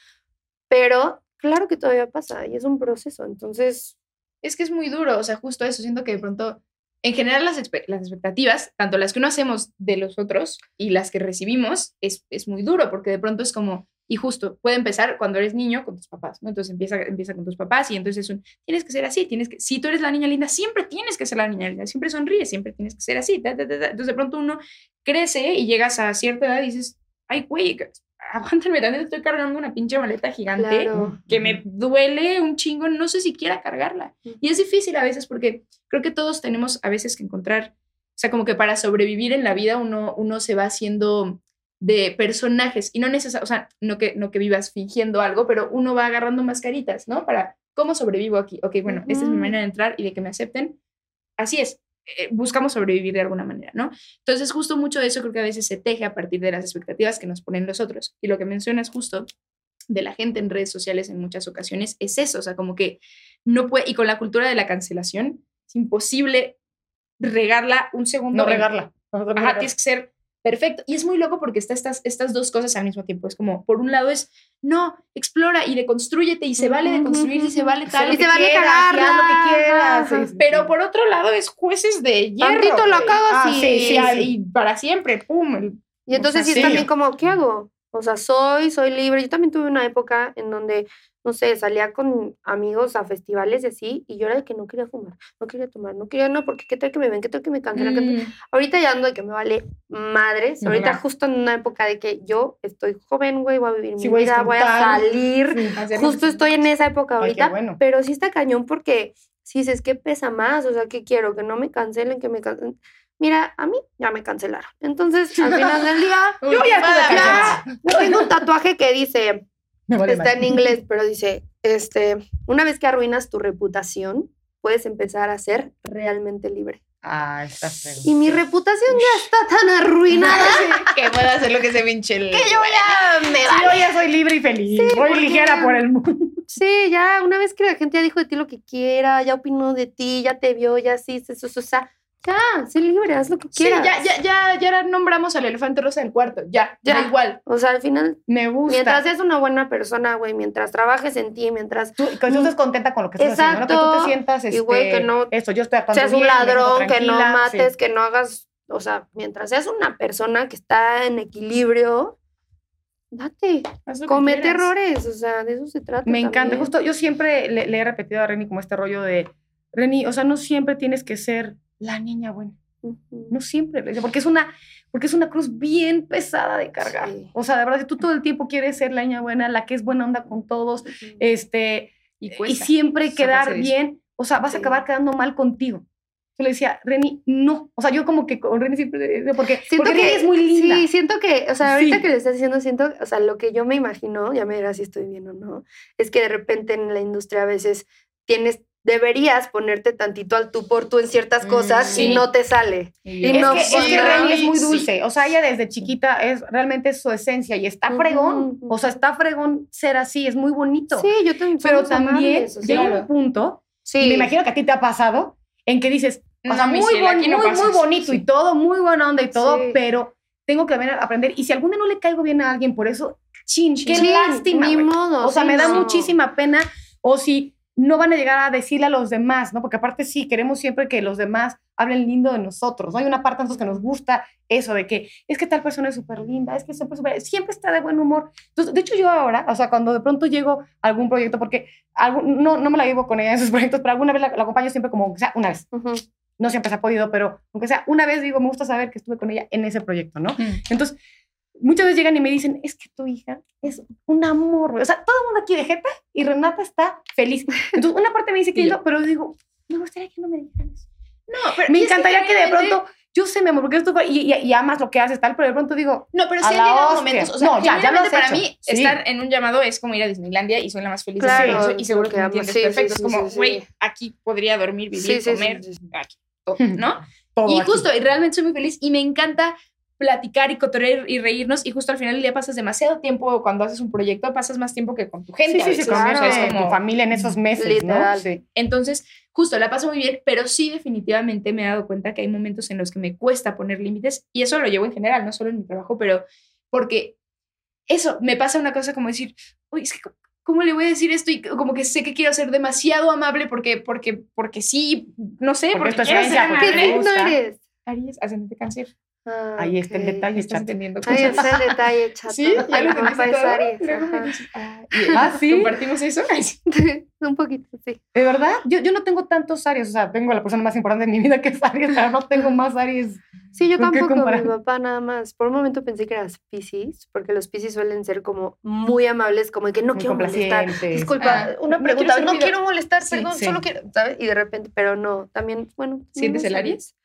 Pero claro que todavía pasa y es un proceso. Entonces, Es que es muy duro, o sea, justo eso. Siento que de pronto, en general, las expectativas, tanto las que uno hacemos de los otros y las que recibimos, es, es muy duro, porque de pronto es como, Y justo, puede empezar cuando eres niño con tus papás, ¿no? Entonces empieza, empieza con tus papás y entonces es un, tienes que ser así, tienes que, si tú eres la niña linda, siempre tienes que ser la niña linda, siempre sonríes, siempre tienes que ser así. Entonces de pronto uno crece y llegas a cierta edad y dices, ay, güey, <laughs> aguántame, también estoy cargando una pinche maleta gigante que me duele un chingo, no sé si quiera cargarla. Y es difícil a veces porque creo que todos tenemos a veces que encontrar, o sea, como que para sobrevivir en la vida uno, uno se va haciendo de personajes y no necesariamente, o sea, no que, no que vivas fingiendo algo, pero uno va agarrando mascaritas, ¿no? Para, ¿cómo sobrevivo aquí? Ok, bueno, esta es mi manera de entrar y de que me acepten. Así es, eh, buscamos sobrevivir de alguna manera, ¿no? Entonces, justo mucho de eso creo que a veces se teje a partir de las expectativas que nos ponen los otros. Y lo que mencionas justo de la gente en redes sociales en muchas ocasiones es eso, o sea, como que no puede, y con la cultura de la cancelación, es imposible regarla un segundo. No regarla. Ajá, tienes que ser perfecto. Y es muy loco porque está estas, estas dos cosas al mismo tiempo. Es como, por un lado es, no, explora y deconstruyete y se vale deconstruir y se vale tal. Y se vale cagarla. lo que quieras. Pero por otro lado es jueces de hierro. Tantito lo cagas Ah, y- sí, sí, y para siempre, pum. Y entonces sí es también como, ¿qué hago? O sea, soy, soy libre. Yo también tuve una época en donde, no sé, salía con amigos a festivales y así, y yo era de que no quería fumar, no quería tomar, no quería, no, porque qué tal que me ven, qué tal que me cancelan. Mm, Ahorita ya ando de que me vale madres. No, Ahorita justo en una época de que yo estoy joven, güey, voy a vivir Sí, mi voy a vida, voy a salir. Sí. Justo que- estoy en esa época Ay, ahorita, bueno. pero sí está cañón porque si dices, ¿qué pesa más? O sea, ¿qué quiero? Que no me cancelen, que me cancelen. Mira, a mí ya me cancelaron. Entonces, al final del día, <laughs> Yo ya yo tengo un tatuaje que dice, Me vale está en inglés, pero dice, este, una vez que arruinas tu reputación, puedes empezar a ser realmente libre. Ah, está feo. Y mi reputación ya está tan arruinada <laughs> que pueda hacer lo que se pinche el... que yo ya me Sí, vale. yo ya soy libre y feliz. Sí, Voy porque- ligera por el mundo. Sí, ya, una vez que la gente ya dijo de ti lo que quiera, ya opinó de ti, ya te vio, ya sí, eso, eso, o sea, ya, sé libre, haz lo que Sí, quieras. ya, ya, ya, ya nombramos al elefante rosa del cuarto, ya, Ya. da igual. O sea, al final, Me gusta. mientras seas una buena persona, güey, mientras trabajes en ti, mientras tú, que tú estés contenta con lo que estás haciendo, ¿no? que tú te sientas Y, este, güey, que no esto, yo estoy seas un bien, ladrón, que no mates, sí. que no hagas, o sea, mientras seas una persona que está en equilibrio, date, comete errores, o sea, de eso se trata. Me encanta. Justo yo siempre le, le he repetido a Reni como este rollo de, Reni, o sea, no siempre tienes que ser la niña buena. No siempre, le porque es una, porque es una cruz bien pesada de cargar. Sí. O sea, de verdad, si tú todo el tiempo quieres ser la niña buena, la que es buena onda con todos, este, Y, y cuesta. siempre zafarse quedar bien, o sea, vas a acabar quedando mal contigo. Yo le decía, Reni, no. O sea, yo como que con Reni siempre, porque, Siento porque que Reni es muy linda. Sí, siento que, o sea, ahorita Sí. que le estás diciendo, siento, o sea, lo que yo me imagino, ya me dirás si estoy bien o no, es que de repente en la industria a veces tienes, deberías ponerte tantito al tú por tú en ciertas Mm, cosas sí. y no te sale. Y Es, no, que, es que no. Reni es muy Sí. dulce. O sea, ella desde chiquita es realmente es su esencia y está fregón. ujú. O sea, está fregón ser así, es muy bonito. Sí, yo también. Pero también amables, llega claro. un punto, sí. y me imagino que a ti te ha pasado, en que dices, o sea, No, muy, cielo, no muy, muy bonito y Sí. todo, muy buena onda y todo, Sí. pero tengo que aprender. Y si algún día no le caigo bien a alguien por eso, chin, qué Sí, lástima. Ni modo. O sea, sí, me da muchísima pena. O si no van a llegar a decirle a los demás, ¿no? Porque aparte sí, queremos siempre que los demás hablen lindo de nosotros, ¿no? Hay una parte de nosotros que nos gusta eso de que es que tal persona es súper linda, es que siempre, súper- siempre está de buen humor. Entonces, de hecho yo ahora, o sea, cuando de pronto llego a algún proyecto, porque algún- no, no me la llevo con ella en esos <laughs> proyectos, pero alguna vez la, la acompaño siempre como, o sea, una vez. Ujú. No siempre se ha podido, pero aunque sea una vez, digo, me gusta saber que estuve con ella en ese proyecto, ¿no? Mm. Entonces, muchas veces llegan y me dicen, es que tu hija es un amor, güey". O sea, todo el mundo aquí de jeta y Renata está feliz. Entonces, una parte me dice <laughs> que yo. pero digo, me gustaría que no me dijeran eso. No, pero Me encantaría que, de realmente- pronto, yo sé, mi amor, porque esto y, y, y amas lo que haces, tal, pero de pronto digo, No, pero sí A han llegado momentos. O sea, No, ya, ya lo has para hecho. mí, Sí. estar en un llamado es como ir a Disneylandia y soy la más feliz de Claro, todo eso, Y seguro que me entiendes sí, perfecto. sí, es como, güey, aquí podría dormir, vivir, comer, aquí, todo, ¿no? <laughs> todo Y aquí. justo, y realmente soy muy feliz y me encanta platicar y cotorrear y reírnos y justo al final del día pasas demasiado tiempo cuando haces un proyecto, pasas más tiempo que con tu gente. Sí, sí, sí, veces, con ¿no? O sea, es como- tu familia en esos meses, Literal. ¿no? Sí. Entonces, justo, la paso muy bien, pero sí definitivamente me he dado cuenta que hay momentos en los que me cuesta poner límites y eso lo llevo en general, no solo en mi trabajo, pero porque eso, me pasa una cosa como decir, uy, es que ¿cómo le voy a decir esto? Y como que sé que quiero ser demasiado amable porque, porque, porque sí, no sé, Porque porque, esto es quiero herencia, ser porque ¿Qué me amable. <laughs> signo gusta. eres? Aries, ascendente cáncer. Ah, Ahí está el detalle, Estás chat. entendiendo Ahí está el detalle, chato. <laughs> Sí, ya lo entendiste ah, Ah, <laughs> ¿sí? ¿Compartimos eso? <laughs> Un poquito, sí. ¿De verdad? Yo, yo no tengo tantos Aries, o sea, tengo a la persona más importante de mi vida que es Aries, pero no tengo más Aries. Sí, yo ¿Con qué tampoco, mi papá nada más. Por un momento pensé que eras Pisces, porque los Pisces suelen ser como muy amables, como de que no Muy quiero molestar. Disculpa, Ah, una no pregunta, quiero ser no quiero molestar, Sí, perdón, sí. solo quiero, ¿sabes? Y de repente, pero no, también, bueno. ¿Sientes no el Aries?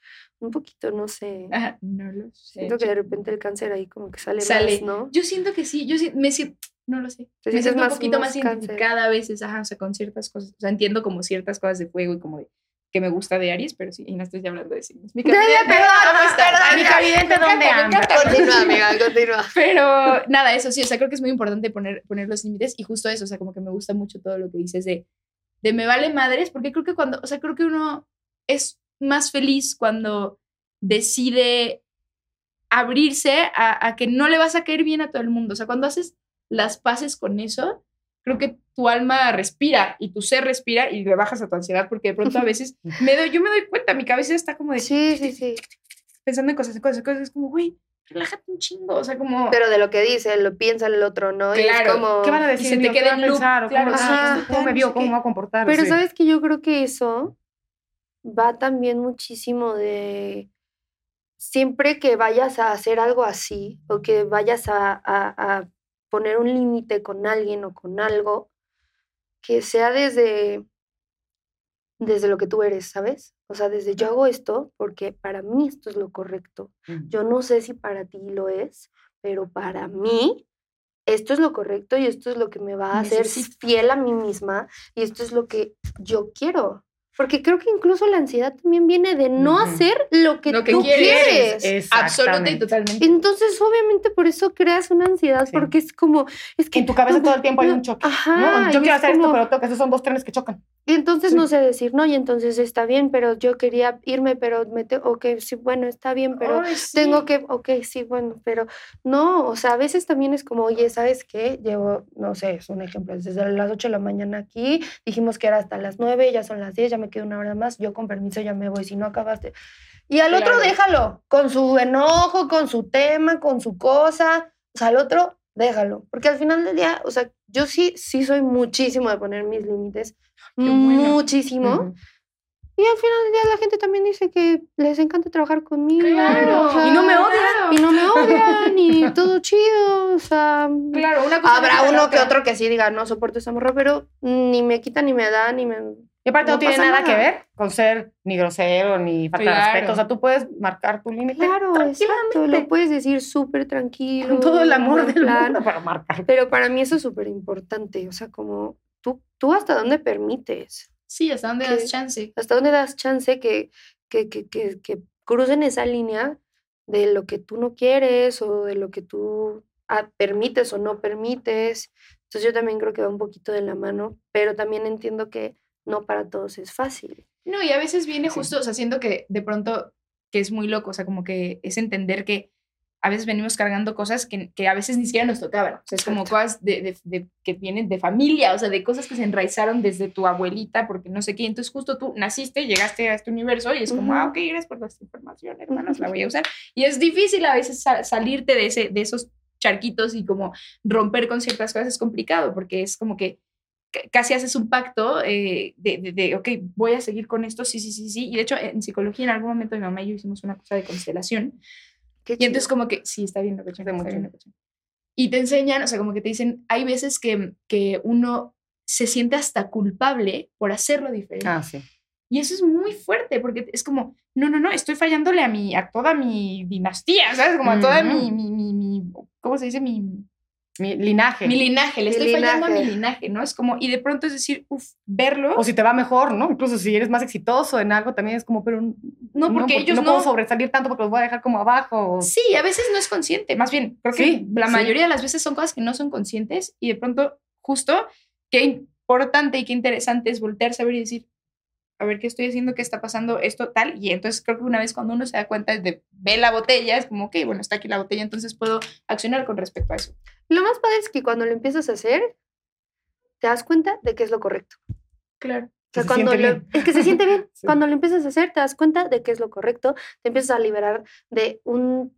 Un poquito, no sé. Ajá, no lo sé. Siento que de repente el cáncer ahí como que sale, Sale. más, ¿no? Yo siento que sí, yo sí, me siento, no lo sé. Te Me siento un más- poquito más, más identificada a veces, ajá, o sea, con ciertas cosas. O sea, entiendo como ciertas cosas de fuego y como de que me gusta de Aries, pero sí, y no estoy hablando de signos. Mi <laughs> perdón, ¿cómo estás? perdón, Mi encanta, ¿dónde anda? Continúa, amiga, <laughs> continúa. Pero nada, eso sí, o sea, creo que es muy importante poner, poner los límites y justo eso, o sea, como que me gusta mucho todo lo que dices de, de me vale madres, porque creo que cuando, o sea, creo que uno es más feliz cuando decide abrirse a, a que no le vas a caer bien a todo el mundo, o sea, cuando haces las paces con eso, creo que tu alma respira y tu ser respira y le bajas a tu ansiedad, porque de pronto a <laughs> veces me doy, yo me doy cuenta, mi cabeza está como de Sí, sí, sí. pensando en cosas, en cosas, en cosas, es como, güey, relájate un chingo, o sea, como... Pero de lo que dice, lo piensa el otro, ¿no? Y Claro. es como... ¿Qué van a Y se decir? te queda van a en loop, pensar? ¿O ¿Cómo, claro, ajá, ah, ¿Cómo me vio? ¿Cómo me va a comportar? Pero Sí. sabes que yo creo que eso va también muchísimo de siempre que vayas a hacer algo así o que vayas a, a- a poner un límite con alguien o con algo, que sea desde, desde lo que tú eres, ¿sabes? O sea, desde yo hago esto porque para mí esto es lo correcto. Yo no sé si para ti lo es, pero para mí esto es lo correcto y esto es lo que me va a hacer fiel a mí misma y esto es lo que yo quiero. Porque creo que incluso la ansiedad también viene de no Ujú. hacer lo que, Lo que tú quieres, quieres. Absoluta y totalmente. Entonces, obviamente, por eso creas una ansiedad, Sí. porque es como, es que En tu cabeza no, todo el tiempo hay no, un choque. Ajá. ¿no? Yo quiero es hacer esto, como- pero tengo que esos son dos trenes que chocan. y entonces Sí. no sé decir no, y entonces está bien, pero yo quería irme, pero me tengo, ok, sí, bueno, está bien, pero Ay, sí. tengo que, ok, sí, bueno, pero no, o sea, a veces también es como, oye, ¿sabes qué? Llevo, no sé, es un ejemplo, desde las 8 de la mañana aquí, dijimos que era hasta las 9, ya son las 10, ya me queda una hora más, yo con permiso ya me voy, si no acabaste. Y al otro Claro. déjalo, con su enojo, con su tema, con su cosa, o sea, al otro déjalo, porque al final del día, o sea, yo sí, sí soy muchísimo de poner mis límites, bueno. muchísimo. Ujú. Y al final del día la gente también dice que les encanta trabajar conmigo. Claro. o sea, Y no me odian. Y no me odian, y <laughs> todo chido. O sea, Claro, una cosa habrá uno que otro que sí diga, no soporto esa morra, pero ni me quita, ni me da, ni me. Y aparte no, No tiene nada, que ver con ser ni grosero ni falta de respeto. O sea, tú puedes marcar tu límite Claro, exacto. Lo puedes decir súper tranquilo. con todo el amor del plan. mundo para marcar. Pero para mí eso es súper importante. O sea, como tú, tú hasta dónde permites. Sí, hasta dónde que- das chance. ¿Hasta dónde das chance que, que, que, que, que crucen esa línea de lo que tú no quieres o de lo que tú ah, permites o no permites? Entonces yo también creo que va un poquito de la mano, pero también entiendo que no para todos es fácil. No, y a veces viene Sí. justo, o sea, siento que de pronto que es muy loco, o sea, como que es entender que a veces venimos cargando cosas que, que a veces ni siquiera nos tocaban. O sea, es como cosas de, de- de- que vienen de familia, o sea, de cosas que se enraizaron desde tu abuelita, porque no sé qué. Entonces, justo tú naciste, llegaste a este universo y es como, ah, ok, gracias por esta información, hermanos, la voy a <laughs> usar. Y es difícil a veces sa- salirte de, ese, de esos charquitos y como romper con ciertas cosas es complicado, porque es como que casi haces un pacto eh, de, de, de, ok, voy a seguir con esto, sí, sí, sí, sí. Y de hecho, en psicología, en algún momento mi mamá y yo hicimos una cosa de constelación. Qué Y entonces chido. como que, sí, está bien, chido. locochón. Y te enseñan, o sea, como que te dicen, hay veces que, que uno se siente hasta culpable por hacerlo diferente. Ah, sí. Y eso es muy fuerte, porque es como, no, no, no, estoy fallándole a, mi, a toda mi dinastía, ¿sabes? Como a toda mi, Ujú. mi, mi, mi, ¿cómo se dice? Mi, Mi linaje. mi linaje, le Mi estoy fallando a mi linaje. linaje, ¿no? Es como, y de pronto es decir, uff, verlo. o si te va mejor, ¿no? Incluso si eres más exitoso en algo, también es como, pero No, porque ellos no puedo no. sobresalir tanto porque los voy a dejar como abajo. o- Sí, a veces no es consciente, más bien, creo que Sí, la sí. mayoría de las veces son cosas que no son conscientes y de pronto, justo, qué importante y qué interesante es voltearse a ver y decir, a ver qué estoy haciendo, qué está pasando, esto tal, y entonces creo que una vez cuando uno se da cuenta de, ve la botella, es como, ok, bueno, está aquí la botella, entonces puedo accionar con respecto a eso. Lo más padre es que cuando lo empiezas a hacer, te das cuenta de que es lo correcto. Claro. O sea, se cuando lo- es que se siente bien. <laughs> Sí. Cuando lo empiezas a hacer, te das cuenta de que es lo correcto, te empiezas a liberar de un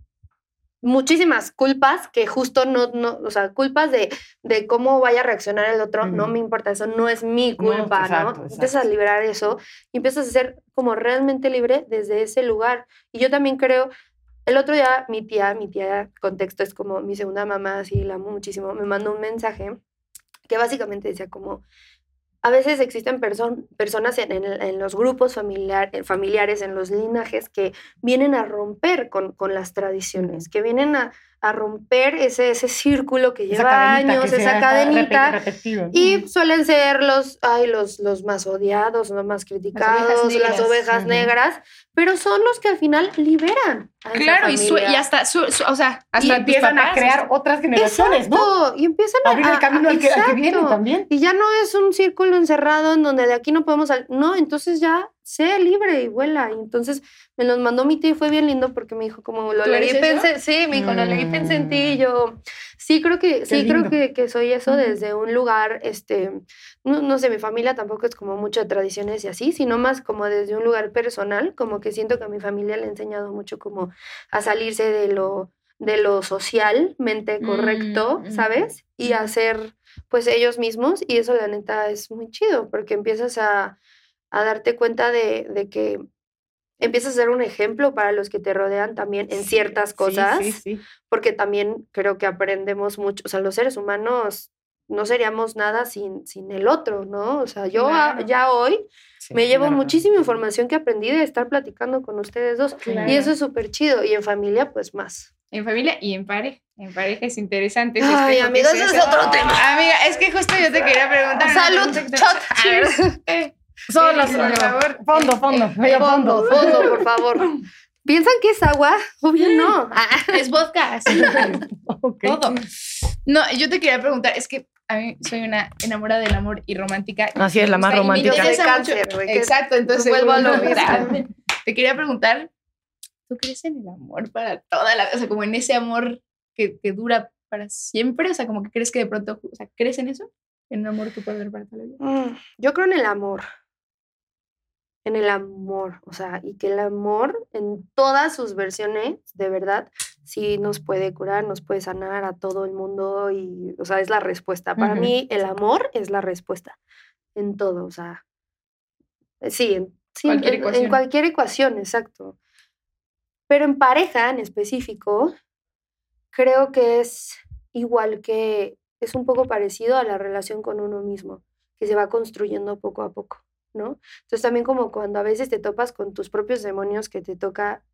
muchísimas culpas que justo no, no o sea, culpas de, de cómo vaya a reaccionar el otro, no me importa, eso no es mi No, culpa, ¿no? exacto, Empiezas a liberar eso y empiezas a ser como realmente libre desde ese lugar. Y yo también creo, el otro día mi tía, mi tía, contexto es como mi segunda mamá, así la amo muchísimo, me mandó un mensaje que básicamente decía como, a veces existen perso- personas en, en- en los grupos eh, familiares, en los linajes, que vienen a romper con, con las tradiciones, que vienen a, a romper ese, ese círculo que lleva cadenita años, que esa cadenita. Y suelen ser los, ay, los, los más odiados, los más criticados, las negras. ovejas negras, pero son los que al final liberan. a esa Claro, y, su- y hasta, su, su- o sea, hasta y empiezan a crear o sea, otras generaciones, ¿no? Y empiezan a Abrir el camino a- al que, al que viene también. Y ya no es un círculo encerrado en donde de aquí no podemos salir. No, entonces ya sé libre y vuela. Y entonces me los mandó mi tío y fue bien lindo porque me dijo como lo ¿Tú leí y pensé, sí, me dijo, lo leí y pensé en ti y Mm. yo, sí creo que, sí creo que, que soy eso desde un lugar, este, no, no sé, mi familia tampoco es como mucho de tradiciones y así, sino más como desde un lugar personal, como que siento que a mi familia le he enseñado mucho como a salirse de lo de lo socialmente correcto, Mm, mm, ¿sabes? Y hacer pues ellos mismos y eso la neta es muy chido porque empiezas a, a darte cuenta de, de que empiezas a ser un ejemplo para los que te rodean también en ciertas Sí, cosas, Sí, sí, porque también creo que aprendemos mucho, o sea, los seres humanos no seríamos nada sin, sin el otro, ¿no? O sea, yo a- ya hoy me llevo claro. muchísima información que aprendí de estar platicando con ustedes dos Claro. y eso es súper chido y en familia pues más. En familia y en pareja. En pareja es interesante. Ay, se ese es otro tema. Amiga, es que justo yo te quería preguntar. Salud, pregunta cheers. Eh, Solas, por amiga. favor. Fondo, fondo, medio Fondo, fondo. fondo, por favor. <laughs> ¿Piensan que es agua? Obvio no. <laughs> Ah, Es vodka. así. <laughs> Ok. Todo. No, yo te quería preguntar, es que a mí soy una enamorada del amor y romántica. Así es, la más Y romántica. Interesa mucho- cáncer, que Exacto, entonces vuelvo a lo mismo. Te quería preguntar, ¿tú crees en el amor para toda la vida? O sea, como en ese amor que, que dura para siempre, o sea, como que crees que de pronto, o sea, ¿crees en eso? En un amor que puede durar para toda la vida. Mm, Yo creo en el amor. En el amor. O sea, y que el amor en todas sus versiones, de verdad, sí nos puede curar, nos puede sanar a todo el mundo. Y, o sea, es la respuesta. Para mí, el amor es la respuesta. En todo. O sea, eh, sí, en, sí, Cualquier en- en ecuación. cualquier ecuación, exacto. Pero en pareja en específico, creo que es igual que es un poco parecido a la relación con uno mismo, que se va construyendo poco a poco, ¿no? Entonces también como cuando a veces te topas con tus propios demonios que te toca,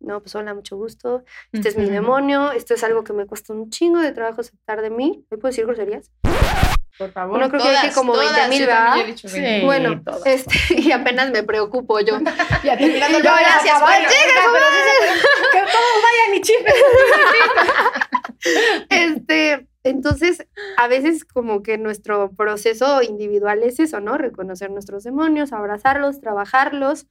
no, pues hola, mucho gusto, este es mi demonio, esto es algo que me cuesta un chingo de trabajo aceptar de mí, ¿me puedo decir groserías? Por favor. Bueno, creo que dije como 20,000, yo también ¿verdad? ya he dicho Sí. 20,000. Bueno, todas. este, <laughs> y apenas me preocupo yo. <laughs> Yo, gracias, pues, Que todos vayan y chismes. <laughs> Este, entonces, a veces como que nuestro proceso individual es eso, ¿no? Reconocer nuestros demonios, abrazarlos, trabajarlos.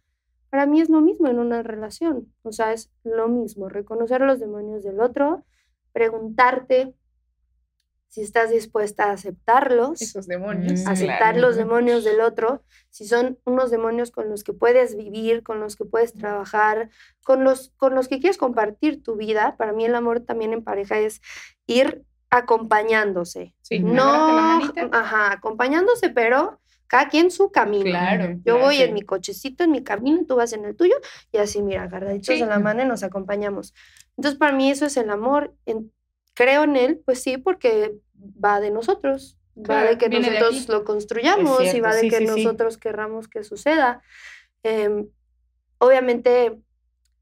Para mí es lo mismo en una relación, o sea, es lo mismo, reconocer los demonios del otro, preguntarte si estás dispuesta a aceptarlos, Esos demonios. Mm, aceptar claro. los demonios del otro, si son unos demonios con los que puedes vivir, con los que puedes trabajar, con los, con los que quieres compartir tu vida. Para mí el amor también en pareja es ir acompañándose. Sí, No, ajá, acompañándose, pero cada quien su camino. Claro. Yo claro, voy sí. en mi cochecito, en mi camino, tú vas en el tuyo, y así, mira, agarraditos Sí. de la mano y nos acompañamos. Entonces, para mí eso es el amor. En- creo en él, pues sí, porque va de nosotros, va de que de nosotros lo construyamos y va de sí, que sí, sí. nosotros querramos que suceda. Em, obviamente,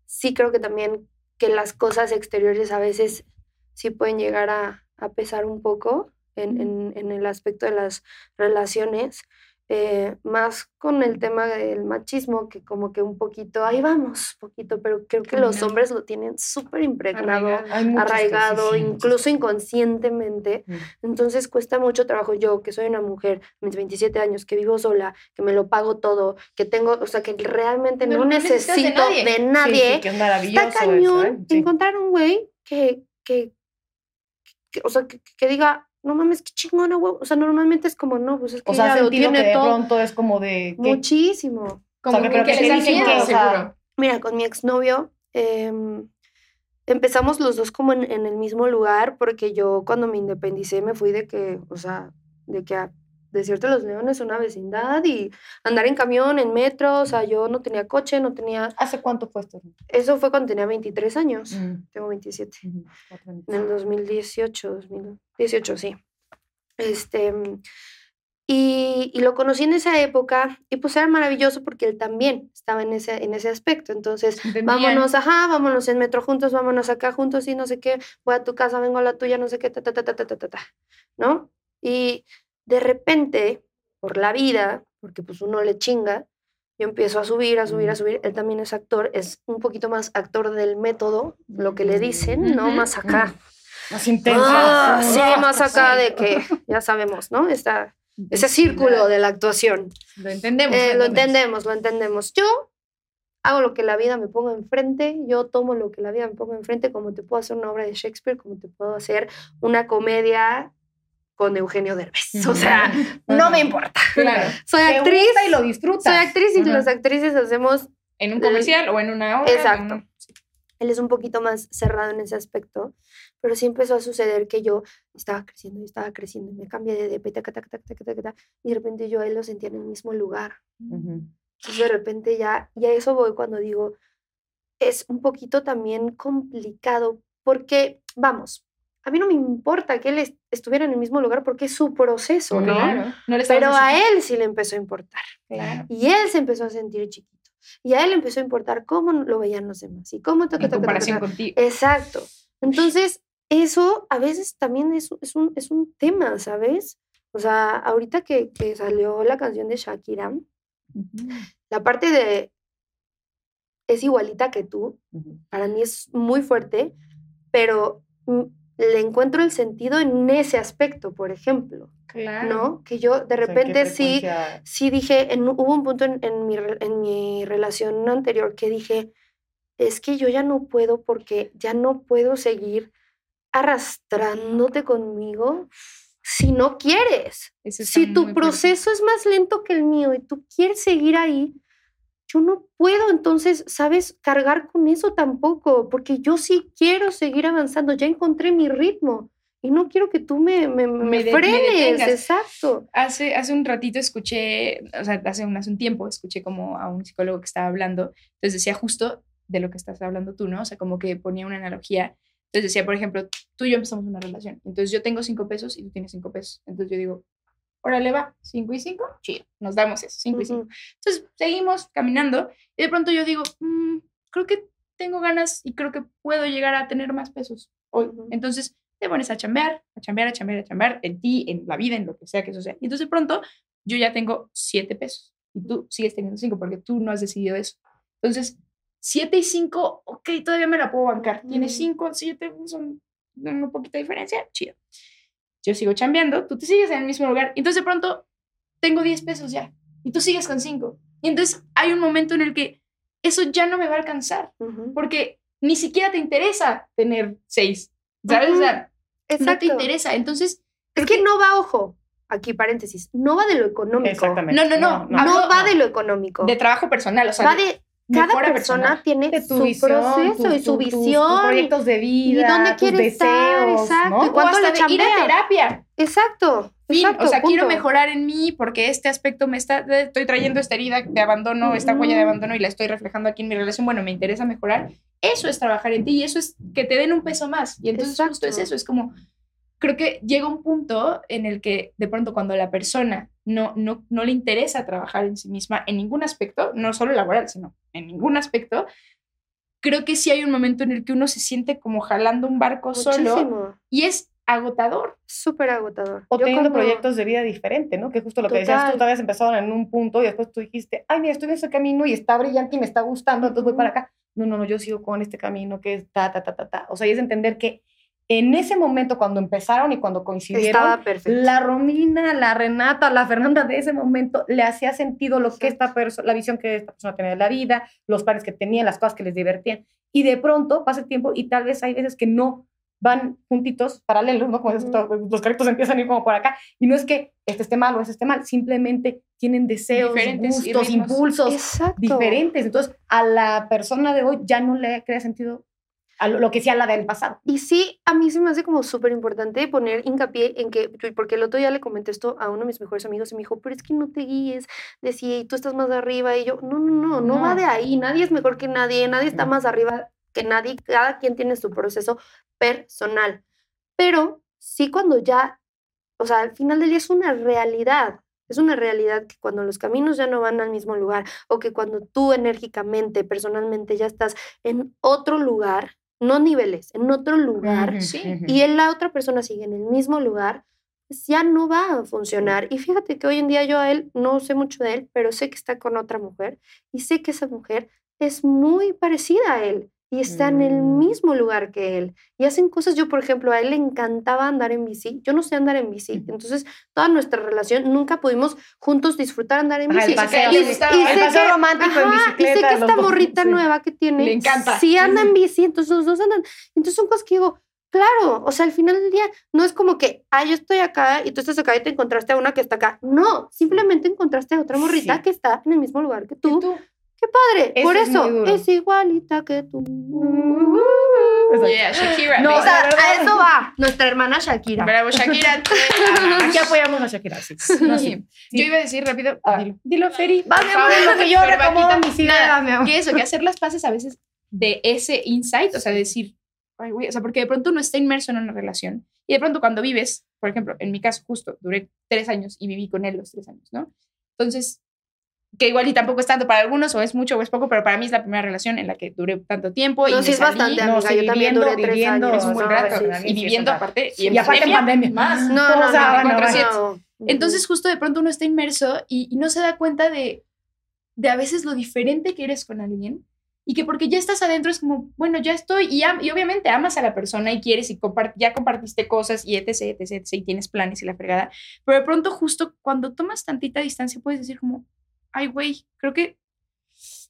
sí creo que también que las cosas exteriores a veces sí pueden llegar a, a pesar un poco en- en el aspecto de las relaciones, eh, más con el tema del machismo, que como que un poquito, ahí vamos, poquito, pero creo que los hombres lo tienen súper impregnado, Arraigado. Sí, incluso inconscientemente. Mm. Entonces cuesta mucho trabajo. Yo, que soy una mujer, mis 27 años, que vivo sola, que me lo pago todo, que tengo, o sea, que realmente No- de necesito nadie. de nadie. sí, maravilloso Está eso, cañón ¿eh? Encontrar un güey que, que, que- o sea, que, que diga, no mames, qué chingona, güey. O sea, normalmente es como, no, pues es que O sea, ella lo sentido que tiene de todo. pronto es como de... Muchísimo. Como O sea, que, que que o sea. Mira, con mi exnovio em, empezamos los dos como en, en el mismo lugar porque yo cuando me independicé me fui de que, o sea, de que a desierto de los Leones una vecindad y andar en camión, en metro, o sea, yo no tenía coche, no tenía... ¿Hace cuánto fue esto? Eso fue cuando tenía 23 años, mm. tengo 27, mm -hmm. en el 2018, 2018, sí. Este, y, y, lo conocí en esa época y pues era maravilloso porque él también estaba en ese, en ese aspecto. Entonces, Bien. vámonos, ajá, vámonos en metro juntos, vámonos acá juntos y no sé qué, voy a tu casa, vengo a la tuya, no sé qué, ta, ta, ta, ta, ta, ta, ta, ¿no? Y de repente, por la vida, porque pues uno le chinga, yo empiezo a subir, a subir, a subir. Él también es actor, es un poquito más actor del método, lo que le dicen, ¿no? Más acá. Más intensa. Ah, sí, <laughs> más acá de que ya sabemos, ¿no? Está ese círculo de la actuación. Lo entendemos. Eh, lo entendemos, lo entendemos. Yo hago lo que la vida me ponga enfrente, yo tomo lo que la vida me ponga enfrente, como te puedo hacer una obra de Shakespeare, como te puedo hacer una comedia con Eugenio Derbez. O sea, no me importa. Claro. Soy Te actriz, y lo disfrutas. soy actriz y las actrices hacemos En un comercial o en una obra. Exacto. un- él es un poquito más cerrado en ese aspecto, pero sí empezó a suceder que yo estaba creciendo y estaba creciendo y me cambié de DP, taca, taca, taca, taca, taca, y de repente yo a él lo sentía en el mismo lugar. Ujú. Entonces de repente ya, y a eso voy cuando digo, es un poquito también complicado, porque, vamos, a mí no me importa que él est- estuviera en el mismo lugar porque es su proceso, ¿no? Claro. No le Pero a él sí le empezó a importar. Claro. Y él se empezó a sentir chiquito. Y a él le empezó a importar cómo lo veían los demás y cómo... taca, taca, comparación contigo. Exacto. Entonces, eso a veces también es, es, un, es un tema, ¿sabes? O sea, ahorita que, que salió la canción de Shakira, la parte de es igualita que tú, para mí es muy fuerte, pero le encuentro el sentido en ese aspecto, por ejemplo, Claro. ¿no? Que yo de O sea, ¿en qué repente sí, sí dije, en, hubo un punto en, en mi, en mi relación anterior que dije, es que yo ya no puedo porque ya no puedo seguir arrastrándote conmigo si no quieres. Si tu proceso es más lento que el mío y tú quieres seguir ahí, yo no puedo entonces, ¿sabes? Cargar con eso tampoco, porque yo sí quiero seguir avanzando, ya encontré mi ritmo y no quiero que tú me, me, me Me me frenes, detengas. exacto. Hace, hace un ratito escuché, o sea, hace un, hace un tiempo escuché como a un psicólogo que estaba hablando, entonces decía justo de lo que estás hablando tú, ¿no? O sea, como que ponía una analogía. Entonces decía, por ejemplo, tú y yo empezamos una relación. Entonces yo tengo cinco pesos y tú tienes cinco pesos. Entonces yo digo, órale, va, cinco y cinco, chido, nos damos eso, cinco y cinco. Ujú. Entonces seguimos caminando y de pronto yo digo, "Mm, creo que tengo ganas y creo que puedo llegar a tener más pesos hoy. Ujú. Entonces te pones a chambear, a chambear, a chambear, a chambear en ti, en la vida, en lo que sea que suceda. Y entonces de pronto yo ya tengo siete pesos y tú sigues teniendo cinco porque tú no has decidido eso. Entonces, siete y cinco, ok, todavía me la puedo bancar. Tienes Mm. cinco, siete, son una poquita diferencia, chido. Yo sigo chambeando, tú te sigues en el mismo lugar. Entonces de pronto tengo 10 pesos ya y tú sigues con 5. Y entonces hay un momento en el que eso ya no me va a alcanzar Ujú. porque ni siquiera te interesa tener 6. ¿Sabes? O sea, no te interesa. Entonces, Es que no va, ojo, aquí paréntesis, no va de lo económico. Exactamente. No, no, no. No, va de lo económico. de trabajo personal, o sea, va de cada persona tiene su visión, proceso tus- y su tus- tus visión. y- proyectos de vida, dónde tus quiere estar, exacto, ¿no? y cuánto le de ir a terapia. Exacto. Fin, exacto, o sea, quiero mejorar en mí porque este aspecto me está, estoy trayendo esta herida de abandono, esta huella de abandono y la estoy reflejando aquí en mi relación. Bueno, me interesa mejorar. Eso es trabajar en ti y eso es que te den un peso más. Y entonces justo es Exacto. eso, es como, creo que llega un punto en el que de pronto cuando la persona no, no, no le interesa trabajar en sí misma en ningún aspecto, no solo laboral, sino en ningún aspecto, creo que sí hay un momento en el que uno se siente como jalando un barco solo Muchísimo. y es agotador. Súper agotador. O Yo teniendo como- proyectos de vida diferente, ¿no? Que justo lo que decías tú, Total. tal vez empezaron en un punto y después tú dijiste, ay, mira, estoy en ese camino y está brillante y me está gustando, entonces voy para acá. No, no, no, yo sigo con este camino que es ta, ta, ta, ta, ta. O sea, y es entender que en ese momento, cuando empezaron y cuando coincidieron, la Romina, la Renata, la Fernanda de ese momento le hacía sentido lo que esta persona, la visión que esta persona tenía de la vida, los planes que tenían, las cosas que les divertían. Y de pronto pasa el tiempo y tal vez hay veces que no van juntitos, paralelos, ¿no? Como los carritos empiezan a ir como por acá. Y no es que este esté mal o este esté mal, simplemente tienen deseos, Diferentes gustos, impulsos Exacto. diferentes. Entonces, a la persona de hoy ya no le crea sentido a lo, lo que sea la del pasado. Y sí, a mí se me hace como súper importante poner hincapié en que, porque el otro día le comenté esto a uno de mis mejores amigos y me dijo, pero es que no te guíes, decía, y tú estás más arriba. Y yo, no, no, no, no, va de ahí, nadie es mejor que nadie, nadie está No. más arriba que nadie, cada quien tiene su proceso personal. Pero sí cuando ya, o sea, al final del día es una realidad. Es una realidad que cuando los caminos ya no van al mismo lugar o que cuando tú enérgicamente, personalmente ya estás en otro lugar, no niveles, en otro lugar, Sí. y él, la otra persona sigue en el mismo lugar, pues ya no va a funcionar. Y fíjate que hoy en día yo a él no sé mucho de él, pero sé que está con otra mujer y sé que esa mujer es muy parecida a él y está en el Mm. mismo lugar que él. Y hacen cosas, yo por ejemplo, a él le encantaba andar en bici, yo no sé andar en bici, entonces toda nuestra relación nunca pudimos juntos disfrutar andar en Ajá, bici. el Y- sé que- romántico en Ajá, bicicleta. Y sé que esta morrita sí. nueva que tiene, Le encanta. sí anda en bici, entonces los dos andan. Entonces son cosas que digo, claro, o sea, al final del día no es como que, ah, yo estoy acá y tú estás acá y te encontraste a una que está acá. No, simplemente encontraste a otra morrita Sí. que está en el mismo lugar que Y tú. tú, Qué padre, Eso por es eso es igualita que tú. Yeah, Shakira. No, o sea, a eso va nuestra hermana Shakira. Bravo, Shakira. <laughs> Aquí apoyamos a Shakira, sí. No, sí. Sí. Yo iba a decir rápido, Ah, dilo. Dilo, Feri. Va, por mi favor, amor. lo que yo recomiendo mis ideas, que eso, que hacer las paces a veces de ese insight, o sea, decir, ay, güey, o sea, porque de pronto uno está inmerso en una relación y de pronto cuando vives, por ejemplo, en mi caso justo, duré tres años y viví con él los tres años, ¿no? Entonces, que igual y tampoco es tanto para algunos, o es mucho o es poco, pero para mí es la primera relación en la que duré tanto tiempo. y No, me sí es salí, bastante, no, amiga. sí, yo también viviendo- duré tres viviendo, años. Es un buen no, rato. sí, sí, y viviendo aparte. En Y aparte pandemia. Más. No, no, O sea, no. Entonces, justo de pronto uno está inmerso y, y no se da cuenta de, de a veces lo diferente que eres con alguien y que porque ya estás adentro es como, bueno, ya estoy y, am- y obviamente amas a la persona y quieres y compart- ya compartiste cosas y etc, etc, etc, y tienes planes y la fregada, pero de pronto justo cuando tomas tantita distancia puedes decir como, ay, güey, creo que,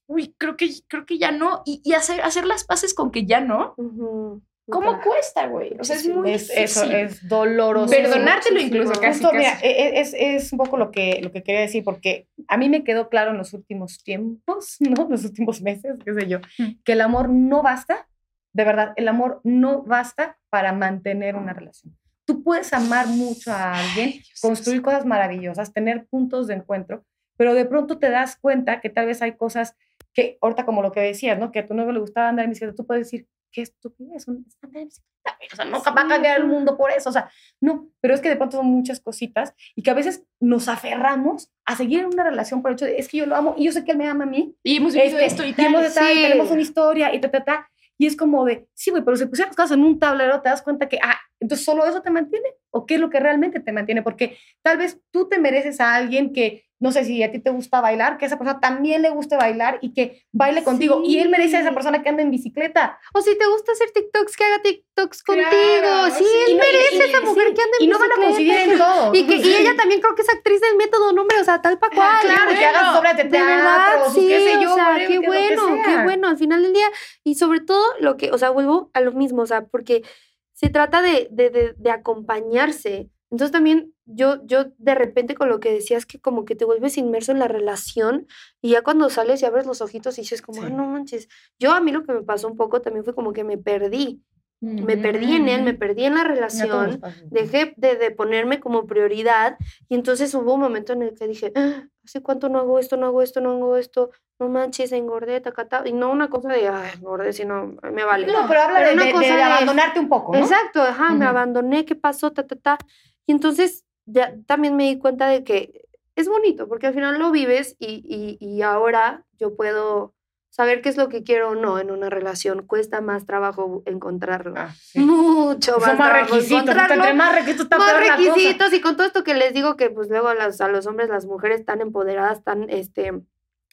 uy, creo que, creo que ya no y, y hacer, hacer las paces con que ya no, Ujú. ¿cómo Claro. cuesta, güey? O sea, es muy Es, eso es doloroso. Perdonártelo incluso casi, Justo, mira, casi. e- e- es, es un poco lo que, lo que quería decir, porque a mí me quedó claro en los últimos tiempos, <laughs> ¿no? Los últimos meses, qué sé yo, Mm. que el amor no basta, de verdad, el amor no basta para mantener una relación. Tú puedes amar mucho a alguien, Ay, Dios, construir cosas maravillosas, tener puntos de encuentro, pero de pronto te das cuenta que tal vez hay cosas que, ahorita como lo que decías, ¿no? Que a tu novio le gustaba andar en bicicleta, tú puedes decir, qué estupidez, andar en bicicleta, o sea, no va a cambiar el mundo por eso, o sea, no, pero es que de pronto son muchas cositas y que a veces nos aferramos a seguir en una relación por el hecho de, es que yo lo amo y yo sé que él me ama a mí, Y hemos vivido este, esto y y tal. hemos de tal, y sí. tenemos una historia y ta, ta, ta. Y es como de, sí, güey, pero si pusieras las cosas en un tablero, te das cuenta que, ah, entonces solo eso te mantiene. ¿O qué es lo que realmente te mantiene? Porque tal vez tú te mereces a alguien que, no sé si a ti te gusta bailar, que a esa persona también le guste bailar y que baile contigo. Y él merece a esa persona que anda en bicicleta. O si te gusta hacer TikToks, que haga TikToks Claro, contigo. Sí, sí, él y no- y- merece y- esa sí, mujer que anda en Y no van a bicicleta. coincidir en todo. <laughs> Y, que, y ella también creo que es actriz del método, nombre, o sea, tal pa' cual. Claro, Qué que hagas obras de De teatro, verdad, sus sí, qué sé yo, o sea, qué bueno, qué bueno, al final del día. Y sobre todo, lo que, o sea, vuelvo a lo mismo, o sea, porque se trata de, de, de, de acompañarse. Entonces también yo, yo de repente con lo que decías que como que te vuelves inmerso en la relación y ya cuando sales y abres los ojitos y dices como, Sí. "Ah, no manches. Yo a mí lo que me pasó un poco también fue como que me perdí. Me perdí en él, me perdí en la relación dejé de, de ponerme como prioridad y entonces hubo un momento en el que dije, "Ah, ¿hace cuánto no hago esto, no hago esto, no hago esto? No manches, engordé, tacata. Y no una cosa de, ay, engordé, sino me vale. No, pero habla Pero de, una de- cosa de- abandonarte un poco, ¿no? Exacto, ajá, me abandoné, ¿qué pasó? Ta, ta, ta. Y entonces ya también me di cuenta de que es bonito, porque al final lo vives y, y, y ahora yo puedo saber qué es lo que quiero o no en una relación. Cuesta más trabajo encontrarlo. Ah, <laughs> sí. Mucho más, Son más trabajo requisitos. Entre más requisitos está más peor la cosa. requisitos y con todo esto que les digo que pues luego a, las- a los hombres, las mujeres tan empoderadas, tan, este,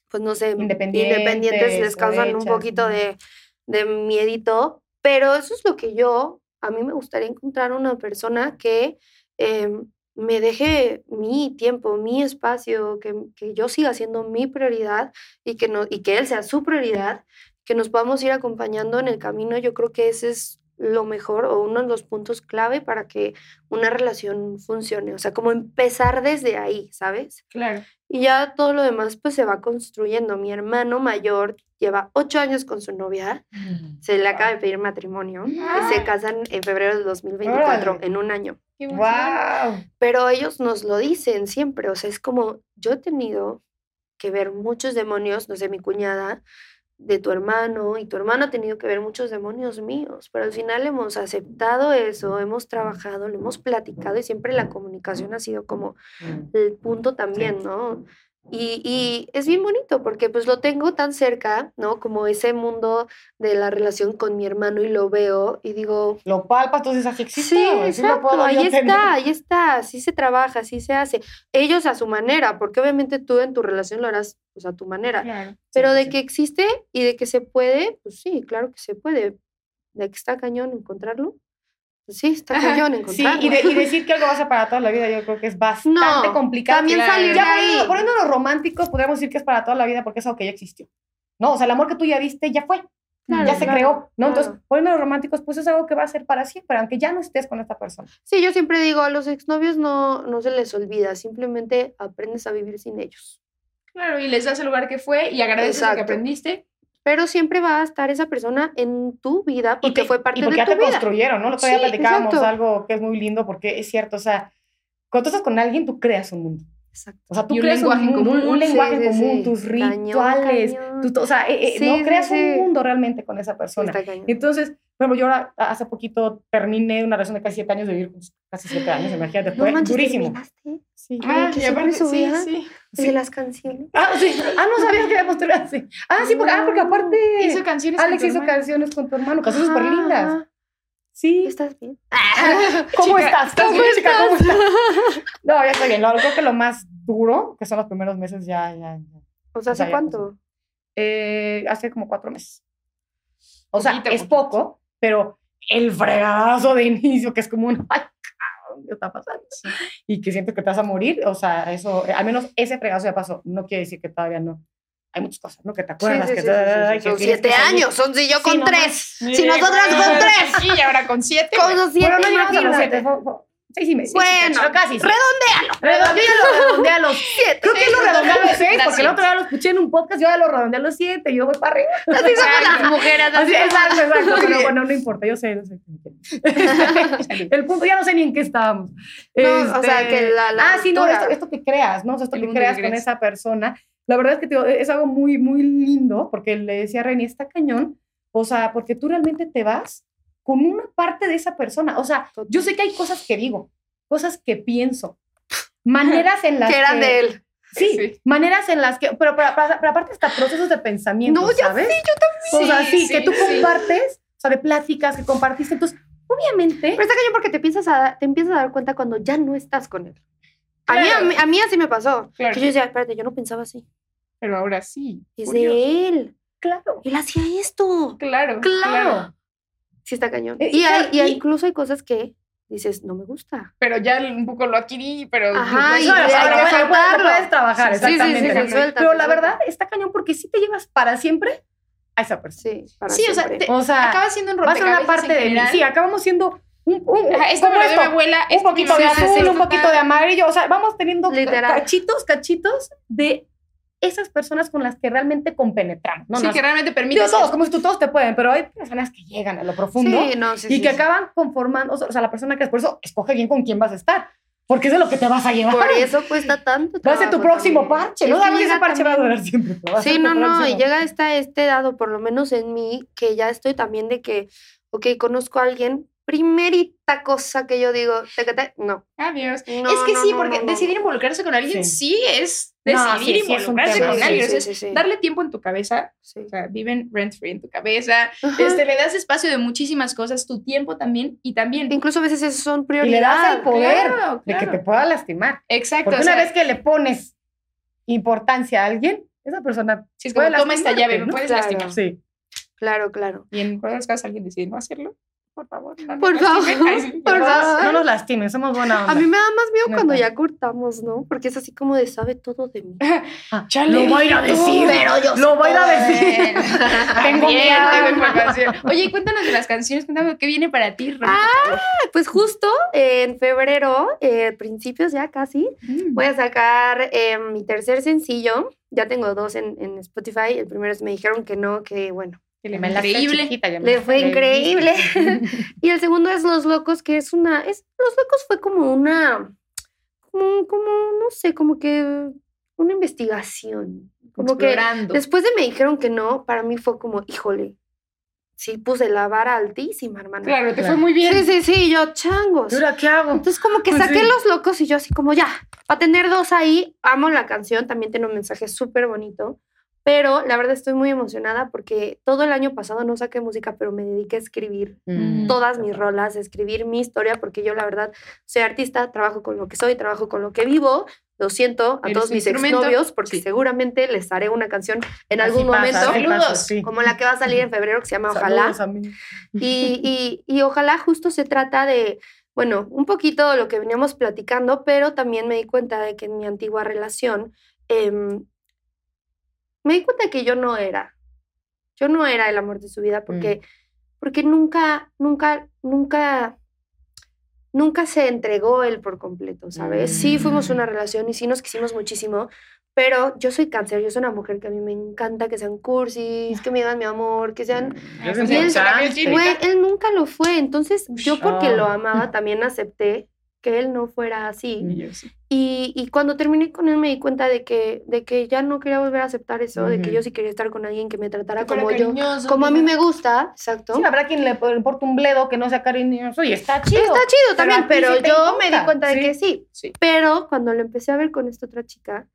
pues no sé, Independientes, independientes, les causan un poquito de, de miedito, pero eso es lo que yo, a mí me gustaría encontrar una persona que em, me deje mi tiempo, mi espacio, que, que yo siga siendo mi prioridad y que, no, y que él sea su prioridad, que nos podamos ir acompañando en el camino. Yo creo que ese es lo mejor o uno de los puntos clave para que una relación funcione. O sea, como empezar desde ahí, ¿sabes? Claro. Y ya todo lo demás pues se va construyendo. Mi hermano mayor lleva ocho años con su novia, se le acaba de pedir matrimonio y se casan en febrero del 2024, Órale. en un año. ¡Wow! Pero ellos nos lo dicen siempre, o sea, es como yo he tenido que ver muchos demonios, no sé, mi cuñada, de tu hermano, y tu hermano ha tenido que ver muchos demonios míos, pero al final hemos aceptado eso, hemos trabajado, lo hemos platicado y siempre la comunicación ha sido como el punto también, ¿no? Y, y es bien bonito porque pues lo tengo tan cerca, ¿no? Como ese mundo de la relación con mi hermano y lo veo y digo, Lo palpas, entonces así existe. Sí, güey, sí lo exacto, puedo ahí está, tener. ahí está, así se trabaja, así se hace. Ellos a su manera, porque obviamente tú en tu relación lo harás pues, a tu manera, Claro. pero Sí, de sí. que existe y de que se puede, pues sí, claro que se puede. De que está cañón encontrarlo, sí, está cañón Sí, encontrarlo. y, de- y decir que algo va a ser para toda la vida, yo creo que es bastante No, complicado. también claro. salir de Ya ahí. poniendo, poniéndolo romántico, podríamos decir que es para toda la vida porque es algo que ya existió. No, o sea, el amor que tú ya viste ya fue, Claro, ya se claro, creó, ¿no? Entonces, claro. poniéndolo románticos, pues es algo que va a ser para siempre, aunque ya no estés con esta persona. Sí, yo siempre digo, a los exnovios no, no se les olvida, simplemente aprendes a vivir sin ellos. Claro, y les das el lugar que fue y agradeces lo que aprendiste. Pero siempre va a estar esa persona en tu vida porque te- fue parte y porque de ya tu te vida. construyeron, ¿no? El otro día Sí, platicábamos exacto. algo que es muy lindo porque es cierto, o sea, cuando tú estás con alguien, tú creas un mundo. Exacto. O sea, tú Y un creas lenguaje en un, mundo, un- común. un lenguaje Sí, común, sí. tus Cañón, rituales, cañón. tu- o sea, eh, eh, Sí, no creas sí. un mundo realmente con esa persona. está cañón. Entonces, bueno, yo ahora hace poquito terminé una relación de casi siete años de vivir, casi siete años, imagínate, No fue manches, durísimo. ¿terminaste? Sí. Ah, que y aparte, sí, subía. sí. ¿El de las canciones? Ah, sí. Ah, no sabía que habíamos terminado así. Ah, sí, porque, ah, porque aparte Hizo canciones con Alex tu hizo hermano. canciones con tu hermano, canciones súper lindas. Ajá. Sí. ¿Estás bien? <laughs> ¿Cómo Chica, estás? ¿estás ¿Cómo bien? chica? ¿Cómo estás? <laughs> No, ya estoy bien. Lo, creo que lo más duro, que son los primeros meses, ya, ya, ya. O sea, O sea, ¿hace ya cuánto? Eh, hace como cuatro meses. O sea, Poquito, es poquito. poco, pero el fregazo de <laughs> inicio, que es como un, ay, cabrón, ¿qué está pasando? Y que sientes que te vas a morir, o sea, eso, eh, al menos ese fregazo ya pasó. No quiere decir que todavía no. Hay muchas cosas, ¿no? Que te Sí, acuerdas, sí, que, sí, sí, sí, sí. Son que siete años, son si yo Sí, con no tres. Si nosotras con tres. Sí, y ahora con siete. Con siete, Bueno, no imagínate. siete. Seis y medio. Bueno, casi. sí. redondéalo. Redondéalo, redondéalo. Siete. Creo que lo redondeé a los seis, porque el otro día lo escuché en un podcast, yo ya lo redondeé a los siete, y yo voy para arriba. Así somos las mujeres. Así, exacto, exacto. Pero bueno, no importa, yo sé, yo sé. <laughs> El punto, ya no sé ni en qué estábamos. No, o sea, que la- la ah, sí, no, esto, esto que creas, ¿no? O sea, esto que creas con esa persona. La verdad es que digo, es algo muy, muy lindo, porque le decía a Reni, está cañón, o sea, porque tú realmente te vas con una parte de esa persona. O sea, yo sé que hay cosas que digo, cosas que pienso, <laughs> maneras en las que eran de él. Sí, Sí. maneras en las que, pero, pero, pero aparte hasta procesos de pensamiento, No, ya ¿sabes? sé, yo O sea, Sí, sí, que sí, tú sí. compartes, o sea, de pláticas que compartiste. Entonces, obviamente, Pero está cañón porque te empiezas a, te empiezas a dar cuenta cuando ya no estás con él. A, mí, a, Claro. mí, a mí así me pasó. Claro. Que yo decía, espérate, yo no pensaba así. Pero ahora sí. Es curioso. de él. claro, Él hacía esto. Claro. claro. Sí está cañón. Eh, y, hay, y hay- y- incluso hay cosas que dices, no me gusta. Pero ya un poco lo adquirí, pero. Ajá, pues, y No, de o sea, hay lo que puedes- trabajar, Sí, sí, sí, exactamente. se suelta, Pero se la verdad está cañón porque sí te llevas para siempre a esa persona. Sí, para Sí, o sea, te- O sea, acaba siendo un ser una rompecabezas parte en de mí. Sí, acabamos siendo un, un, Ajá, esto abuela. un esto poquito de azul, un poquito de amarillo, o sea, vamos teniendo Literal. cachitos, cachitos de esas personas con las que realmente compenetramos. ¿no? Sí, No, que realmente permite. digo, todos, como si tú todos te pueden, pero hay personas que llegan a lo profundo Sí, no, sí, y sí, que acaban conformando, o sea, la persona que es, por eso escoge bien con quién vas a estar, porque es de lo que te vas a llevar. Por eso cuesta <laughs> tanto Va a ser tu próximo también. parche, ¿no? que ese parche va a durar siempre. a Sí, no, no, y llega esta, este dado, por lo menos en mí, que ya estoy también de que, ok, conozco a alguien, primerita cosa que yo digo, tecate, no. Adiós. No, es que no, sí, no, porque no, no. decidir involucrarse con alguien Sí. sí, es No, decidir sí, sí, es un involucrarse con Sí, alguien. Darle tiempo en tu cabeza. Sí. O sea, viven rent free en tu cabeza. Ajá. Este, le das espacio de muchísimas cosas, tu tiempo también. Y también. Incluso a veces esos son Y prioridades. le das el poder Claro, de que te pueda lastimar. Exacto. Porque o una sea, vez que le pones importancia a alguien, esa persona si es como, toma esta llave, me ¿no? puedes Claro. lastimar. Sí. Claro, claro. Y en los casos alguien decide no hacerlo, por favor. no, Por favor, por no, favor. No nos lastimen, somos buena onda. A mí me da más miedo cuando ya cortamos, ¿no? Porque es así como de sabe todo de mí. <laughs> Lo voy a ir a decir. Pero yo Lo voy a ir a decir. <laughs> Tengo miedo. tengo información. Oye, cuéntanos de las canciones, cuéntame qué viene para ti, Romy, favor. Pues justo en febrero, eh, principios ya casi, Mm. voy a sacar eh, mi tercer sencillo. Ya tengo dos en, en Spotify. El primero es Me dijeron que no, que bueno, le Increíble. chiquita, fue increíble. <laughs> y el segundo es Los Locos, que es una. Es, Los Locos fue como una. Como, como, no sé, como que una investigación. Como que después de me dijeron que no, para mí fue como, híjole, sí puse la vara altísima, hermana. Claro, te Claro. fue muy bien. Sí, sí, sí, yo changos. ¿Y ahora qué hago? Entonces como que Pues saqué sí. los locos y yo así como ya, para tener dos ahí, amo la canción, también tiene un mensaje súper bonito, pero la verdad estoy muy emocionada porque todo el año pasado no saqué música, pero me dediqué a escribir Mm. todas mis rolas, a escribir mi historia, porque yo la verdad soy artista, trabajo con lo que soy, trabajo con lo que vivo. Lo siento a todos mis exnovios porque Sí. seguramente les haré una canción en Así algún pasa, momento, pasa, Saludos. sí. como la que va a salir en febrero que se llama Ojalá. Y, <laughs> y, y ojalá justo se trata de, bueno, un poquito de lo que veníamos platicando, pero también me di cuenta de que en mi antigua relación, em, me di cuenta que yo no era, yo no era el amor de su vida porque, porque nunca, nunca, nunca, nunca se entregó él por completo, ¿sabes? Sí fuimos Mm. una relación y sí nos quisimos muchísimo, pero yo soy cáncer, yo soy una mujer que a mí me encanta que sean cursis, que me digan mi amor, que sean Es Y él- él nunca lo fue. Entonces, yo porque lo Ah. amaba, también acepté que él no fuera así. Y yo sí. Y, y cuando terminé con él me di cuenta de que, de que ya no quería volver a aceptar eso, de que yo sí quería estar con alguien que me tratara Fuera como yo, como a mí que me gusta, exacto. Sí, habrá quien le le un bledo que no sea cariñoso y está chido. Está chido también, pero sí yo me di cuenta de sí. que sí. Sí. Pero cuando lo empecé a ver con esta otra chica,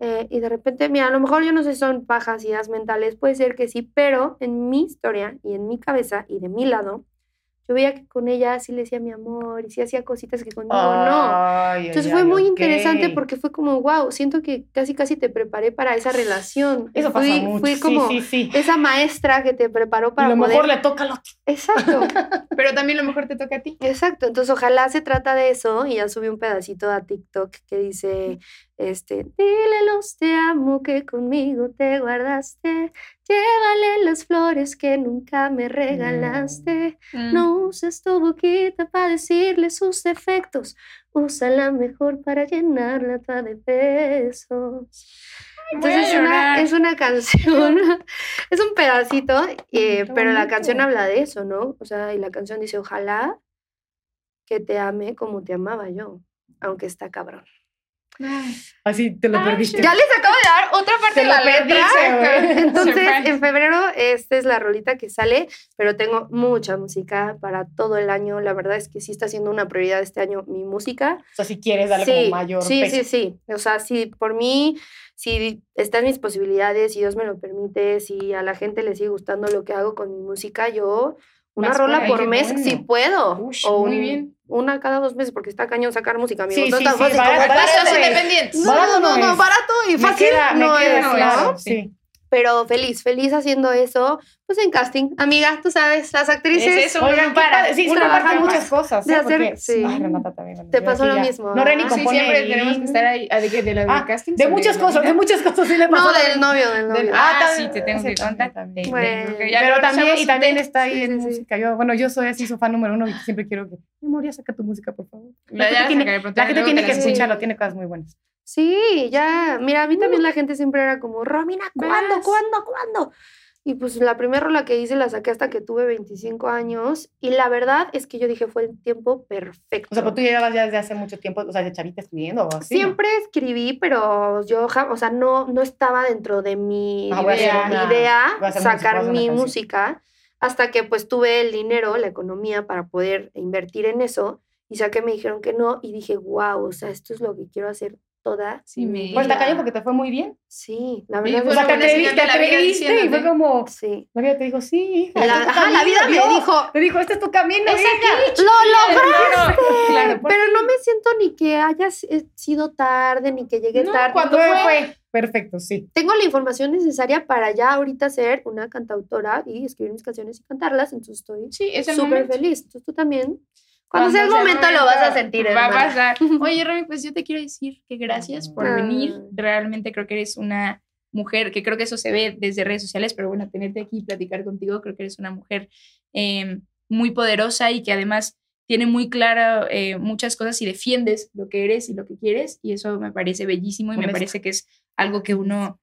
eh, y de repente, mira, a lo mejor yo no sé si son pajas, ideas mentales, puede ser que sí, pero en mi historia y en mi cabeza y de mi lado, yo veía que con ella sí le decía mi amor y sí hacía cositas que conmigo no. Entonces ay, fue ay, muy interesante porque fue como, wow, siento que casi casi te preparé para esa relación. Eso pasa fui, mucho. Fui como sí, sí. esa maestra que te preparó para lo poder... mejor le toca al otro. Exacto. <laughs> Pero también lo mejor te toca a ti. Exacto, entonces ojalá se trata de eso y ya subí un pedacito a TikTok que dice, este, dile los te amo que conmigo te guardaste, llévale las flores que nunca me regalaste, Mm. no uses tu boquita para decirle sus defectos, úsala mejor para llenarla toda de besos. Entonces es una, es una canción, <laughs> es un pedacito, eh, pero la canción habla de eso, ¿no? O sea, y la canción dice, ojalá que te ame como te amaba yo, aunque está cabrón. Así te lo Ay, perdiste. Ya les acabo de dar otra parte Te de la letra. <laughs> Entonces, Surprise. en febrero, esta es la rolita que sale, pero tengo mucha música para todo el año. La verdad es que sí está siendo una prioridad este año mi música. O sea, si quieres darle sí, como mayor sí, peso. sí, sí. O sea, si por mí, si está en mis posibilidades, si Dios me lo permite, si a la gente le sigue gustando lo que hago con mi música, yo una Más rola por mes bueno. si puedo. Ush, o muy un- bien. Una cada dos meses, porque está cañón sacar música, amigos. Sí, no sí, tan sí, fácil barato, independientes. No, no, no barato y fácil queda, no queda es, ¿no? claro, Sí. Pero feliz, feliz haciendo eso, pues en casting. Amiga, tú sabes, las actrices. Es eso. Oigan, para. Sí, sí, una comparten muchas cosas. de ¿eh? hacer- Porque- sí. Ay, Renata también. Te pasó lo ya- mismo, No, Reni ¿ah? Sí, compone siempre y- tenemos que estar ahí. ah, ¿De qué? ¿De la del Ah, casting? de muchas cosas, de muchas cosas sí le pasó. No, del novio, del novio. Del- Ah, Ah, también, sí, te tengo que contar. también. Te- Bueno. te- ya Pero lo también, y también de- está ahí Sí, en música. Yo, bueno, yo soy así su fan número uno y siempre quiero que, ya saca tu música, por favor. La ya gente tiene, te que la enseño. escucharlo, tiene cosas muy buenas. Sí, ya. Mira, a mí también la gente siempre era como, Romina, ¿cuándo, Vas. cuándo, cuándo? Y pues la primera rola que hice la saqué hasta que tuve 25 años. Y la verdad es que yo dije, fue el tiempo perfecto. O sea, pero tú llevabas ya desde hace mucho tiempo, o sea, de chavita escribiendo o así. ¿no? Siempre escribí, pero yo, o sea, no, no estaba dentro de mi Ah, idea, una- música, sacar mi música hasta que pues tuve el dinero, la economía para poder invertir en eso. Y saqué, me dijeron que no y dije, wow, o sea, esto es lo que quiero hacer toda Sí, mi me- Pues está vida". cañón porque te fue muy bien. Sí, la Y verdad. fue O sea, es te señal atreviste, y fue como, Sí. la vida te dijo, sí, hija. La- ajá, vida me dijo, <laughs> Te dijo, este es tu camino, Exacto. lo Claro, claro, Pero no me siento ni que haya s- sido tarde, ni que llegué No, tarde. cuando Fue, fue-. Perfecto, sí. Tengo la información necesaria para ya ahorita ser una cantautora y escribir mis canciones y cantarlas, entonces estoy súper feliz. Entonces tú también, Cuando sea el momento lo vas a sentir, Va a pasar. <laughs> Oye, Rami, pues yo te quiero decir que gracias por Ah. venir. Realmente creo que eres una mujer, que creo que eso se ve desde redes sociales, pero bueno, tenerte aquí y platicar contigo, creo que eres una mujer eh, muy poderosa y que además tiene muy clara eh, muchas cosas y defiendes lo que eres y lo que quieres y eso me parece bellísimo y me parece que es algo que uno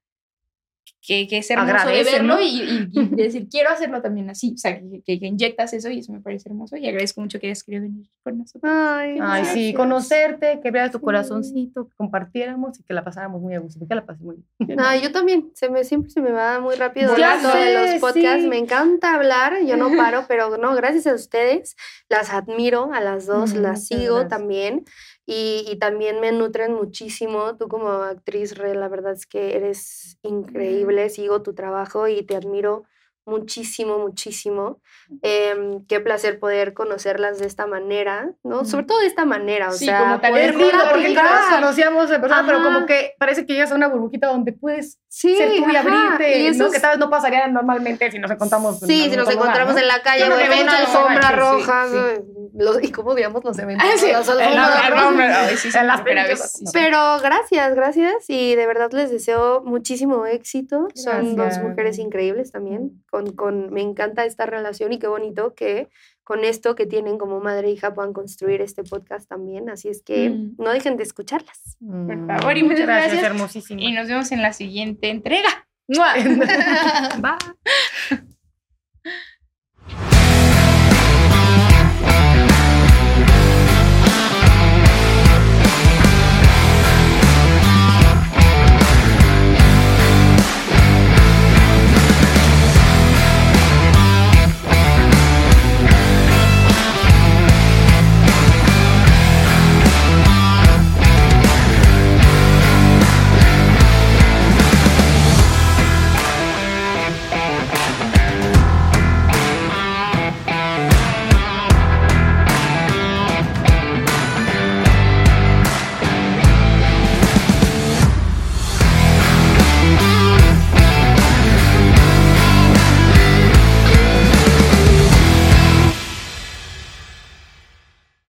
que, que es hermoso de verlo ¿no? y, y- y <laughs> decir quiero hacerlo también así, o sea, que, que- que inyectas eso y eso me parece hermoso y agradezco mucho que hayas querido venir con nosotros. Ay, Ay, sí, conocerte, que veas tu Sí. corazoncito, que compartiéramos y que la pasáramos muy a gusto. Porque la pasé muy bien. No, yo también. Se me, siempre se me va muy rápido Ya esto de sé, los podcasts. sí. Me encanta hablar. Yo no paro, <laughs> pero no, gracias a ustedes. Las admiro a las dos, Mm, las sigo gracias. también. Y, y también me nutren muchísimo. Tú como actriz, Re, la verdad es que eres increíble. Sigo tu trabajo y te admiro muchísimo, muchísimo. Em, qué placer poder conocerlas de esta manera, ¿no? Sobre todo de esta manera, o Sí, sea, como tan poder porque platicar. conocíamos de persona, pero como que parece que llegas a una burbujita donde puedes Sí, ser tú y abrirte, y eso ¿no? Que es- tal vez no pasaría normalmente si nos encontramos. en Sí, si algún nos otro lugar, encontramos ¿no? en la calle, güey, veo ve una mucho alfombra sí, roja. sí. güey, los- ¿Y cómo odiamos los <laughs> eventos? Ah, sí, Las en la- alfombras rojas. <laughs> sí, sí, En sí, sí. Pero gracias, gracias y de verdad les deseo muchísimo éxito. Son dos Gracias. mujeres increíbles también. Con, con, me encanta esta relación y qué bonito que con esto que tienen como madre e hija puedan construir este podcast también. Así es que Mm. no dejen de escucharlas. Mm, favor y muchas gracias. hermosísima. Y nos vemos en la siguiente entrega. <laughs> <laughs> Bye. <laughs>